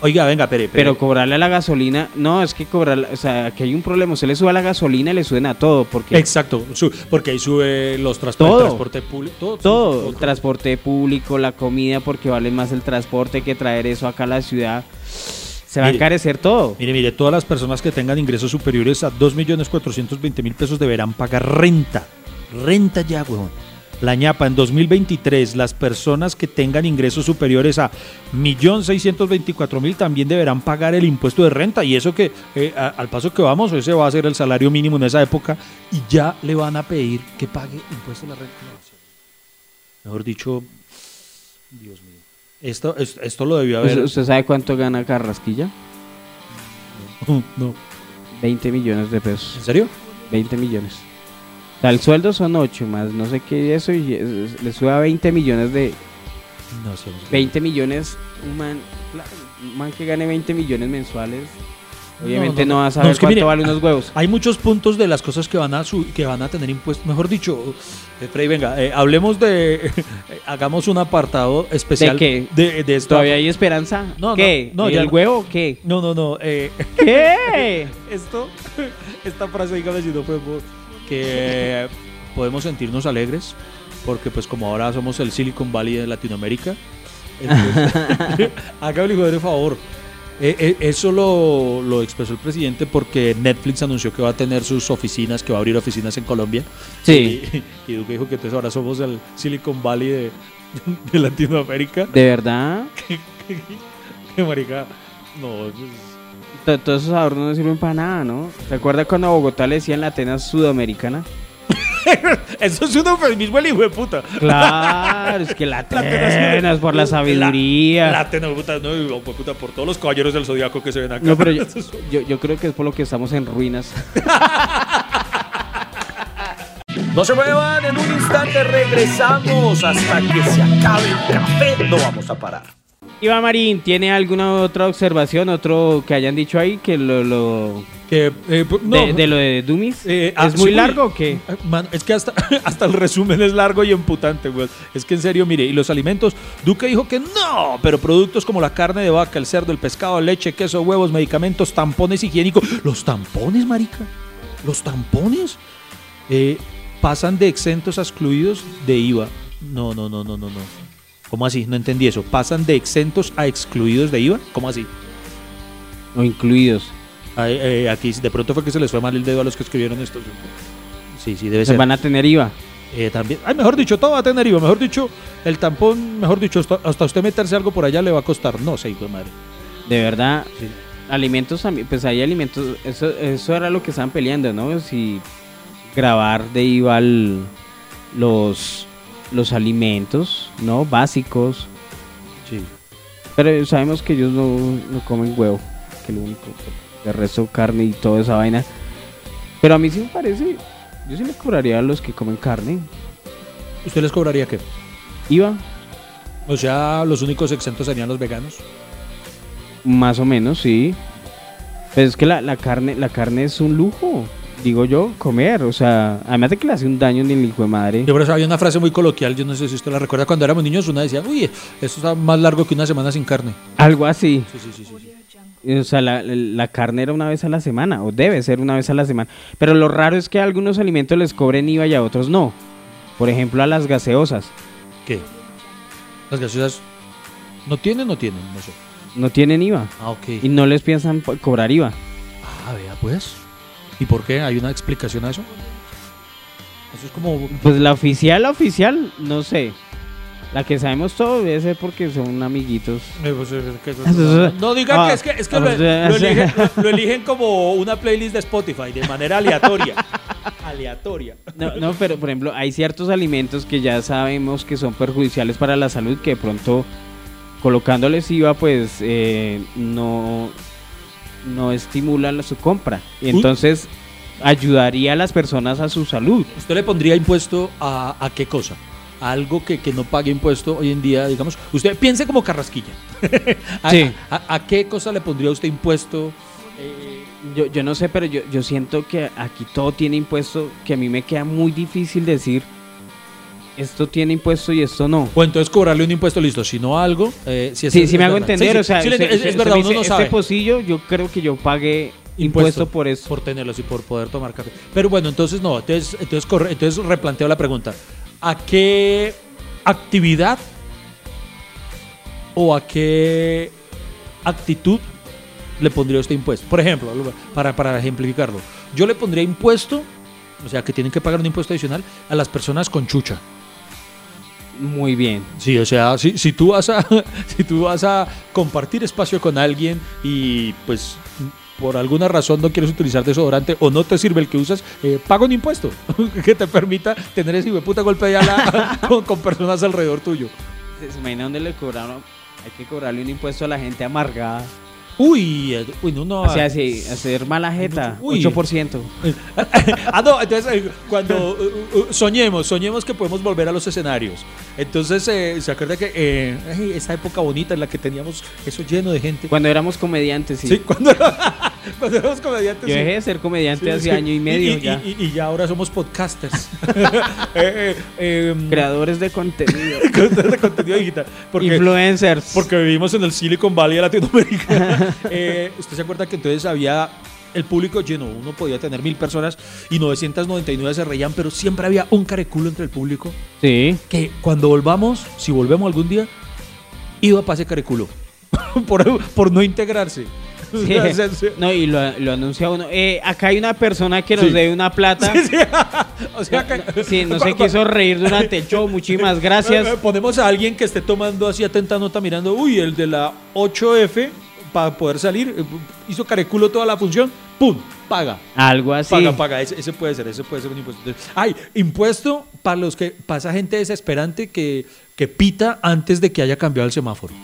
Oiga, venga, pere, pere. Pero cobrarle a la gasolina, no, es que cobrarle, o sea, aquí hay un problema. Se le sube a la gasolina y le suben a todo, porque Exacto, porque ahí sube los transportes, Todo. transporte público, todo. todo, el transporte público, la comida, porque vale más el transporte que traer eso acá a la ciudad. Se va a encarecer todo. Mire, mire, todas las personas que tengan ingresos superiores a 2.420.000 pesos deberán pagar renta. Renta ya, weón. La ñapa, en 2023, las personas que tengan ingresos superiores a 1.624.000 también deberán pagar el impuesto de renta. Y eso que, eh, a- al paso que vamos, ese va a ser el salario mínimo en esa época. Y ya le van a pedir que pague impuesto de la renta. Mejor dicho, Dios mío. Esto, es- esto lo debió haber. ¿Usted, sabe cuánto gana Carrasquilla? no. 20 millones de pesos. ¿En serio? 20 millones. O sea, el sueldo son 8 más no sé qué eso y le sube a 20 millones de... No sé. no sé. 20 millones, un man, un man que gane 20 millones mensuales, obviamente no, no, no. va a No, saber es que cuánto mire, vale unos huevos. Hay muchos puntos de las cosas que van a su- que van a tener impuestos. Mejor dicho, eh, Freddy, venga, eh, hablemos de. eh, hagamos un apartado especial ¿De qué? de, de esta- ¿Todavía hay esperanza? No, no, ¿Qué? no, ¿El ya no. huevo qué? No, no, no. eh, ¿Qué? esto, esta frase, dígame si no podemos, que podemos sentirnos alegres, porque pues como ahora somos el Silicon Valley de Latinoamérica, entonces, hágame el favor. Eh, eh, eso lo, lo expresó el presidente porque Netflix anunció que va a tener sus oficinas, que va a abrir oficinas en Colombia. Sí. Y, y Duque dijo que entonces ahora somos el Silicon Valley de, de Latinoamérica. ¿De verdad? Que marica, no, To- Todos esos ahorros no sirven para nada, ¿no? ¿Se acuerda cuando a Bogotá le decían la Atenas sudamericana? eso es un eufemismo el hijo de puta. Claro, es que la por la sabiduría. La puta, no, hijo de puta, por todos los caballeros del zodiaco que se ven acá. No, pero yo, yo, yo creo que es por lo que estamos en ruinas. No se muevan, en un instante regresamos hasta que se acabe el café. No vamos a parar. Iván Marín, ¿tiene alguna otra observación, otro que hayan dicho ahí que lo, lo- Que, eh, no, de, de lo de Dumis? eh, ah, ¿Es muy sí, largo o qué? eh, es que hasta, hasta el resumen es largo y emputante, güey. Es que en serio, mire, y los alimentos, Duque dijo que no, pero productos como la carne de vaca, el cerdo, el pescado, leche, queso, huevos, medicamentos, tampones higiénicos. Los tampones, marica. Los tampones eh, pasan de exentos a excluidos de IVA. No, no, no, no, no, no. ¿Cómo así? No entendí eso. ¿Pasan de exentos a excluidos de IVA? ¿Cómo así? O incluidos. Ay, eh, aquí de pronto fue que se les fue mal el dedo a los que escribieron esto. Sí, sí, debe Se ser. van a tener IVA. Eh, también, ay, mejor dicho, todo va a tener IVA. Mejor dicho, el tampón, mejor dicho, hasta, usted meterse algo por allá le va a costar. No sé, hijo de madre. De verdad, Sí. alimentos también, pues hay alimentos, eso, eso era lo que estaban peleando, ¿no? Si grabar de IVA los, los alimentos, ¿no? Básicos. Sí. Pero sabemos que ellos no, no comen huevo, que lo único, de resto carne y toda esa vaina. Pero a mí sí me parece, yo sí le cobraría a los que comen carne. ¿Usted les cobraría qué? IVA, O sea, los únicos exentos serían los veganos. más o menos, sí. Pero es que la, la carne, la carne es un lujo, digo yo, comer. O sea, además de que le hace un daño ni el hijo de madre. Yo por eso había una frase muy coloquial, yo no sé si usted la recuerda, cuando éramos niños una decía, uy, esto está más largo que una semana sin carne. Algo así. Sí, sí, sí, sí. sí. O sea, la, la carne era una vez a la semana, o debe ser una vez a la semana. Pero lo raro es que a algunos alimentos les cobren IVA y a otros no. Por ejemplo, a las gaseosas. ¿Qué? ¿Las gaseosas no tienen o no tienen? No sé. No tienen IVA. Ah, ok. Y no les piensan cobrar IVA. Ah, vea pues. ¿Y por qué? ¿Hay una explicación a eso? Eso es como... Pues la oficial, la oficial, no sé. La que sabemos todo debe ser porque son amiguitos. Eh, pues, No digan Ah, que es que, es que o lo, sea, lo o sea. eligen, lo- lo eligen como una playlist de Spotify, de manera aleatoria. aleatoria. No, no, pero por ejemplo, hay ciertos alimentos que ya sabemos que son perjudiciales para la salud que de pronto colocándoles IVA pues eh, no, no estimulan su compra. Y entonces ayudaría a las personas a su salud. ¿Usted le pondría impuesto a, a qué cosa? A algo que, que no pague impuesto hoy en día, digamos. Usted piense como carrasquilla. ¿A, Sí. a, a qué cosa le pondría usted impuesto? Eh, Yo, yo no sé, pero yo, yo siento que aquí todo tiene impuesto, que a mí me queda muy difícil decir esto tiene impuesto y esto no. o entonces cobrarle un impuesto, listo. Si no algo, eh, si Sí, sí me hago entender, Sí, o sea, sí, le- usted- es, es verdad, uno dice, no sabe. Este pocillo yo creo que yo pagué impuesto, por eso. Por tenerlo así, por poder tomar café. Pero bueno, entonces no, entonces, entonces, corre, entonces replanteo la pregunta. ¿A qué actividad o a qué actitud le pondría este impuesto? Por ejemplo, para, para ejemplificarlo, yo le pondría impuesto, o sea, que tienen que pagar un impuesto adicional a las personas con chucha. Muy bien. Sí, o sea, si, si, tú vas a, si tú vas a compartir espacio con alguien y pues por alguna razón no quieres utilizar desodorante o no te sirve el que usas, eh, paga un impuesto que te permita tener ese puta golpe de ala con, con, personas alrededor tuyo. ¿Se imagina dónde le cobraron? Hay que cobrarle un impuesto a la gente amargada. Uy, uy, no, no. O sea, sí, hacer mala jeta, uy. 8%. ah, no, entonces eh, cuando uh, uh, soñemos, soñemos que podemos volver a los escenarios. Entonces, eh, ¿se acuerda que eh, esa época bonita en la que teníamos eso lleno de gente? Cuando éramos comediantes, sí. Sí, cuando, cuando éramos comediantes. Yo dejé de ser comediante sí, hace sí. año y medio y, ya. Y, y, ya ahora somos podcasters. Em, Creadores de contenido. Creadores de contenido digital. Porque, Influencers. Porque vivimos en el Silicon Valley de Latinoamérica. eh, ¿Usted se acuerda que entonces había el público lleno? Uno podía tener mil personas y 999 se reían, pero siempre había un careculo entre el público. Sí. Que cuando volvamos, si volvemos algún día, iba para ese careculo. por, por no integrarse. Sí. No, y lo, lo anuncia uno. Eh, acá hay una persona que nos sí. debe una plata. Sí, o sea, que, sí, no se quiso reír durante el show. Muchísimas gracias. Ponemos a alguien que esté tomando así atenta nota mirando, uy, el de la 8F para poder salir, hizo careculo toda la función, ¡pum! Paga. Algo así. Paga, paga. Ese, ese puede ser, ese puede ser un impuesto. Hay impuesto para los que pasa gente desesperante que, que pita antes de que haya cambiado el semáforo.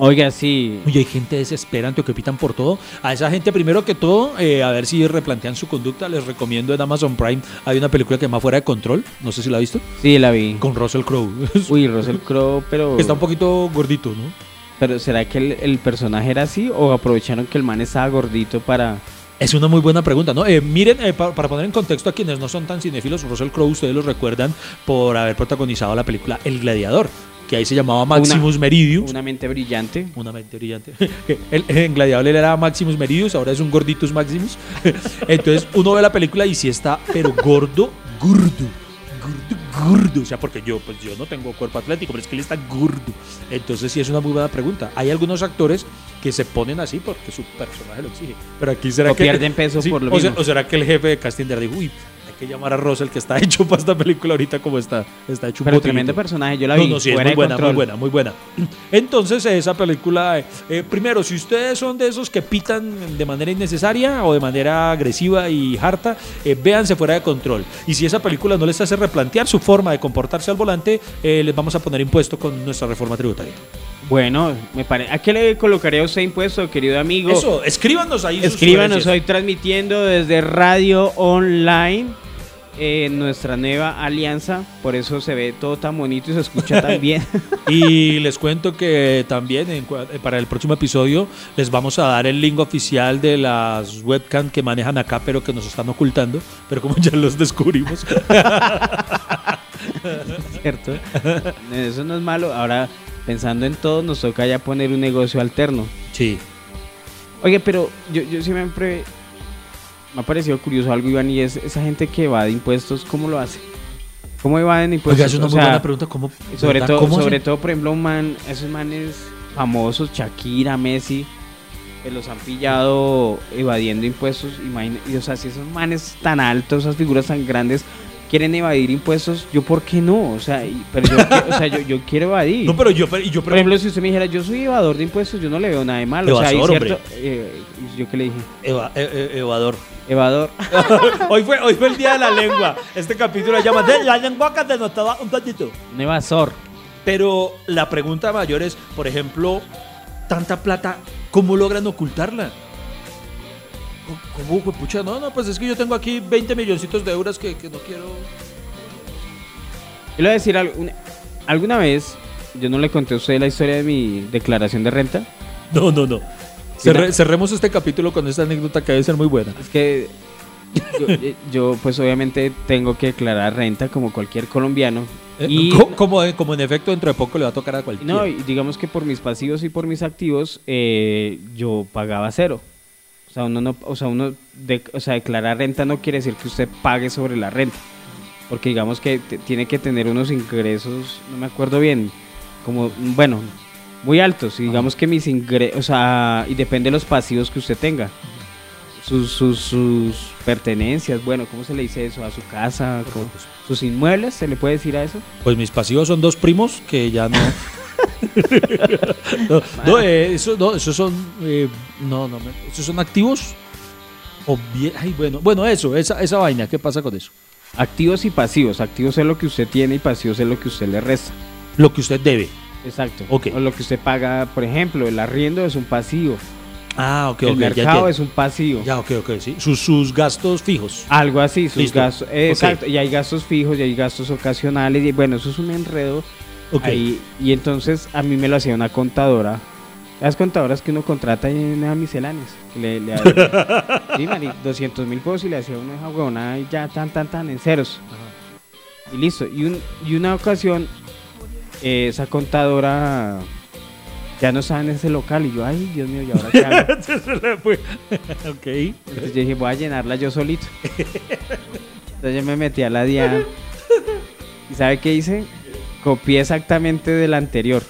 Oiga, sí. Oye, hay gente desesperante que pitan por todo. A esa gente, primero que todo, eh, a ver si replantean su conducta. Les recomiendo en Amazon Prime. Hay una película que se llama Fuera de Control. No sé si la ha visto. Sí, la vi. Con Russell Crowe. Uy, Russell Crowe, pero. Está un poquito gordito, ¿no? Pero ¿será que el, el, personaje era así o aprovecharon que el man estaba gordito para... Es una muy buena pregunta, ¿no? Eh, miren, eh, para, para, poner en contexto a quienes no son tan cinéfilos, Russell Crowe, ustedes lo recuerdan por haber protagonizado la película El Gladiador, que ahí se llamaba Maximus una, Meridius. Una mente brillante. Una mente brillante. el, en Gladiador él era Maximus Meridius, ahora es un gorditus Maximus. Entonces uno ve la película y sí está, pero gordo, gordo gordo, o sea, porque yo, pues yo no tengo cuerpo atlético, pero es que él está gordo. Entonces sí es una muy buena pregunta. Hay algunos actores que se ponen así porque su personaje lo exige. Pero aquí será o que pierden peso sí, por lo o, mismo. Sea, o será que el jefe de casting dijo, uy, que llamar a Russell que está hecho para esta película ahorita como está, está hecho un Pero tremendo personaje, yo la vi. No, no, sí, es muy buena, muy buena, muy buena. Entonces, esa película, eh, primero, si ustedes son de esos que pitan de manera innecesaria o de manera agresiva y harta, eh, véanse fuera de control. Y si esa película no les hace replantear su forma de comportarse al volante, eh, les vamos a poner impuesto con nuestra reforma tributaria. Bueno, me parece. ¿A qué le colocaría usted impuesto, querido amigo? Eso, escríbanos ahí. Escríbanos hoy transmitiendo desde Radio Online eh, nuestra nueva alianza, por eso se ve todo tan bonito y se escucha tan bien. y les cuento que también en, para el próximo episodio les vamos a dar el link oficial de las webcam que manejan acá, pero que nos están ocultando, pero como ya los descubrimos. ¿Cierto? Eso no es malo. Ahora, pensando en todo, nos toca ya poner un negocio alterno. Sí. Oye, pero yo, yo siempre me ha parecido curioso algo, Iván, y es esa gente que evade impuestos, ¿cómo lo hace? ¿Cómo evaden impuestos? Oiga, es una o muy sea, buena pregunta. ¿Cómo, sobre todo, ¿cómo sobre se... todo, por ejemplo, un man, esos manes famosos, Shakira, Messi, que los han pillado evadiendo impuestos. Imagina, y, o sea, si esos manes tan altos, esas figuras tan grandes, quieren evadir impuestos, yo por qué no, o sea, y, pero yo, o sea, yo, yo, quiero evadir. No, pero yo, pero, yo por ejemplo, si usted me dijera, yo soy evador de impuestos, yo no le veo nada de malo. Evasor, o sea, hay cierto, hombre. eh, yo qué le dije, Eva, eh, eh, evador. Evador. hoy, fue, hoy fue el día de la lengua. Este capítulo se llama de La lengua que te notaba un tantito. Un evasor. Pero la pregunta mayor es, por ejemplo, tanta plata, ¿cómo logran ocultarla? ¿Cómo, pucha? No, no, pues es que yo tengo aquí 20 milloncitos de euros que, que no quiero. Yo le voy a decir algo. una- ¿Alguna vez yo no le conté a usted la historia de mi declaración de renta? No, no, no. Cerre- cerremos este capítulo con esta anécdota que debe ser muy buena. Es que yo, eh, yo, pues obviamente tengo que declarar renta como cualquier colombiano. Eh, Y, co- como, como en efecto dentro de poco le va a tocar a cualquiera. no, digamos que por mis pasivos y por mis activos eh, yo pagaba cero. O sea, uno no, o sea, uno de- o sea, declarar renta no quiere decir que usted pague sobre la renta. Porque digamos que tiene que tener unos ingresos, no me acuerdo bien, como, bueno, muy altos. Y digamos que mis ingresos, o sea, y depende de los pasivos que usted tenga. Sus, sus, sus pertenencias, bueno, ¿cómo se le dice eso? A su casa, sus inmuebles, ¿se le puede decir a eso? Pues mis pasivos son dos primos que ya no. no, no, eh, eso, no, esos son. eh, no, no, esos son activos. O bien. Ay, bueno, bueno, eso, esa, esa vaina, ¿qué pasa con eso? Activos y pasivos. Activos es lo que usted tiene y pasivos es lo que usted le resta. Lo que usted debe. Exacto. Ok. O lo que usted paga, por ejemplo, el arriendo es un pasivo. Ah, ok, el ok. ya mercado es un pasivo. Ya, ok, ok, sí. Sus, sus gastos fijos. Algo así, sus Listo. gastos. eh. Exacto. Y hay gastos fijos y hay gastos ocasionales. Y bueno, eso es un enredo. Ok. Ahí, y entonces a mí me lo hacía una contadora. Las contadoras que uno contrata en las misceláneas. Le, le, sí, mani, 200 mil pesos y le hacía una huevona y ya tan, tan, tan en ceros. Y listo. Y, un, y una ocasión, eh, esa contadora ya no estaba en ese local. Y yo, ay, Dios mío, ¿y ahora qué hago? Se le fue. ok. Entonces yo dije, voy a llenarla yo solito. Entonces yo me metí a la DIAN. ¿Y sabe qué hice? Copié exactamente del anterior.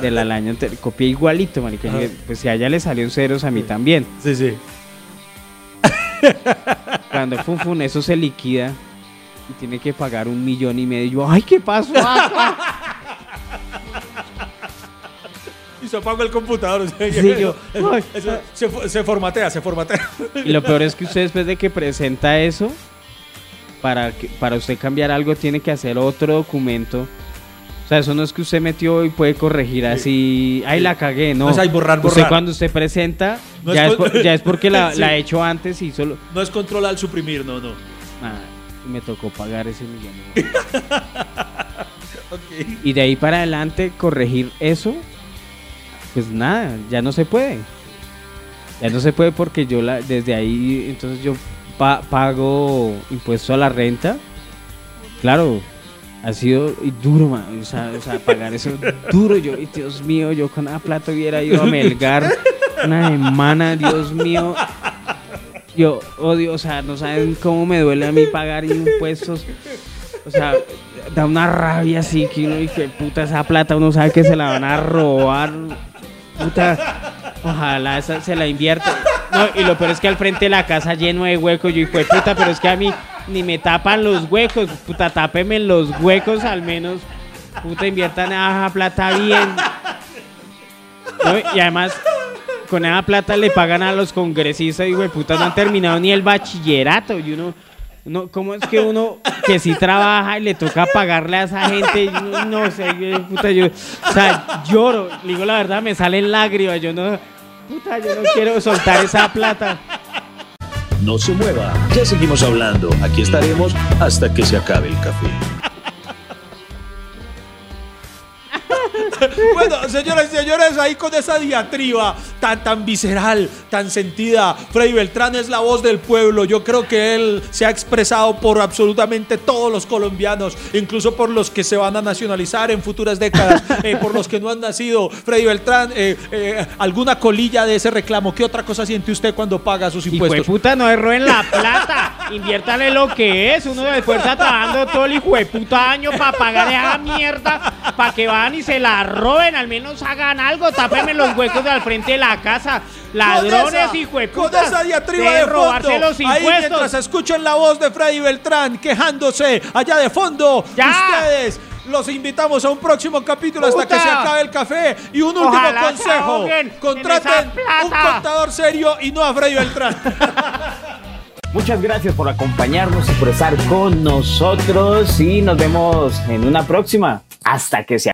Del año anterior. Copié igualito, marica. Y dije, Pues si a ella le salió en ceros, a mí también. Sí, sí. Cuando fun, fun, eso se liquida y tiene que pagar un millón y medio. Y yo, ay, ¿qué pasó se apaga el computador. Sí, yo, eso- ay. eso se, fo- se formatea, se formatea. Y lo peor es que usted después de que presenta eso, para, que, para usted cambiar algo tiene que hacer otro documento. O sea, eso no es que usted metió y puede corregir así, ay, la cagué, no. No es ahí borrar, Usted borrar. cuando usted presenta, No ya, es es con- por- ya es porque la, Sí. la hecho antes y solo... No es control al suprimir, no, no. Ah, me tocó pagar ese millón. Ok. Y de ahí para adelante corregir eso, pues nada, ya no se puede. Ya no se puede porque yo la, desde ahí, entonces yo pa- pago impuesto a la renta. Claro, ha sido y duro, man, o, sea, o sea, pagar eso duro. Yo, y Dios mío, yo con la plata hubiera ido a Melgar una semana, Dios mío. Yo odio, o sea, no saben cómo me duele a mí pagar impuestos. O sea, da una rabia así que uno dice, puta, esa plata uno sabe que se la van a robar. Puta, ojalá esa se la invierta. No, y lo peor es que al frente de la casa lleno de huecos. Yo dije, puta, pero es que a mí ni me tapan los huecos. Puta, tápeme los huecos al menos. Puta, inviertan esa plata bien. Y además, con esa plata le pagan a los congresistas y, puta, no han terminado ni el bachillerato. Y uno, uno, ¿cómo es que uno que sí trabaja y le toca pagarle a esa gente? No sé, güey, puta, yo, o sea, lloro. Digo la verdad, me salen lágrimas. Yo no, puta, yo no quiero soltar esa plata. No se mueva, ya seguimos hablando. Aquí estaremos hasta que se acabe el café. Bueno, señores y señores, ahí con esa diatriba tan, tan visceral, tan sentida, Freddy Beltrán es la voz del pueblo. Yo creo que él se ha expresado por absolutamente todos los colombianos, incluso por los que se van a nacionalizar en futuras décadas, eh, por los que no han nacido. Freddy Beltrán, eh, eh, ¿alguna colilla de ese reclamo? ¿Qué otra cosa siente usted cuando paga sus Hijo de impuestos? puta, no erroen la plata. Inviértale lo que es. Uno después está trabajando todo el hijo de puta año para pagar esa mierda. Para que van y se la roben. Al menos hagan algo. Tápenme los huecos de al frente de la casa. Ladrones, de Con esa diatriba de robarse fondo. los Ahí impuestos. mientras escuchen la voz de Freddy Beltrán quejándose allá de fondo. ¡Ya! Ustedes los invitamos a un próximo capítulo hasta que se acabe el café. Y un último Ojalá consejo. Contraten un contador serio y no a Freddy Beltrán. Muchas gracias por acompañarnos y por estar con nosotros y nos vemos en una próxima. Hasta que se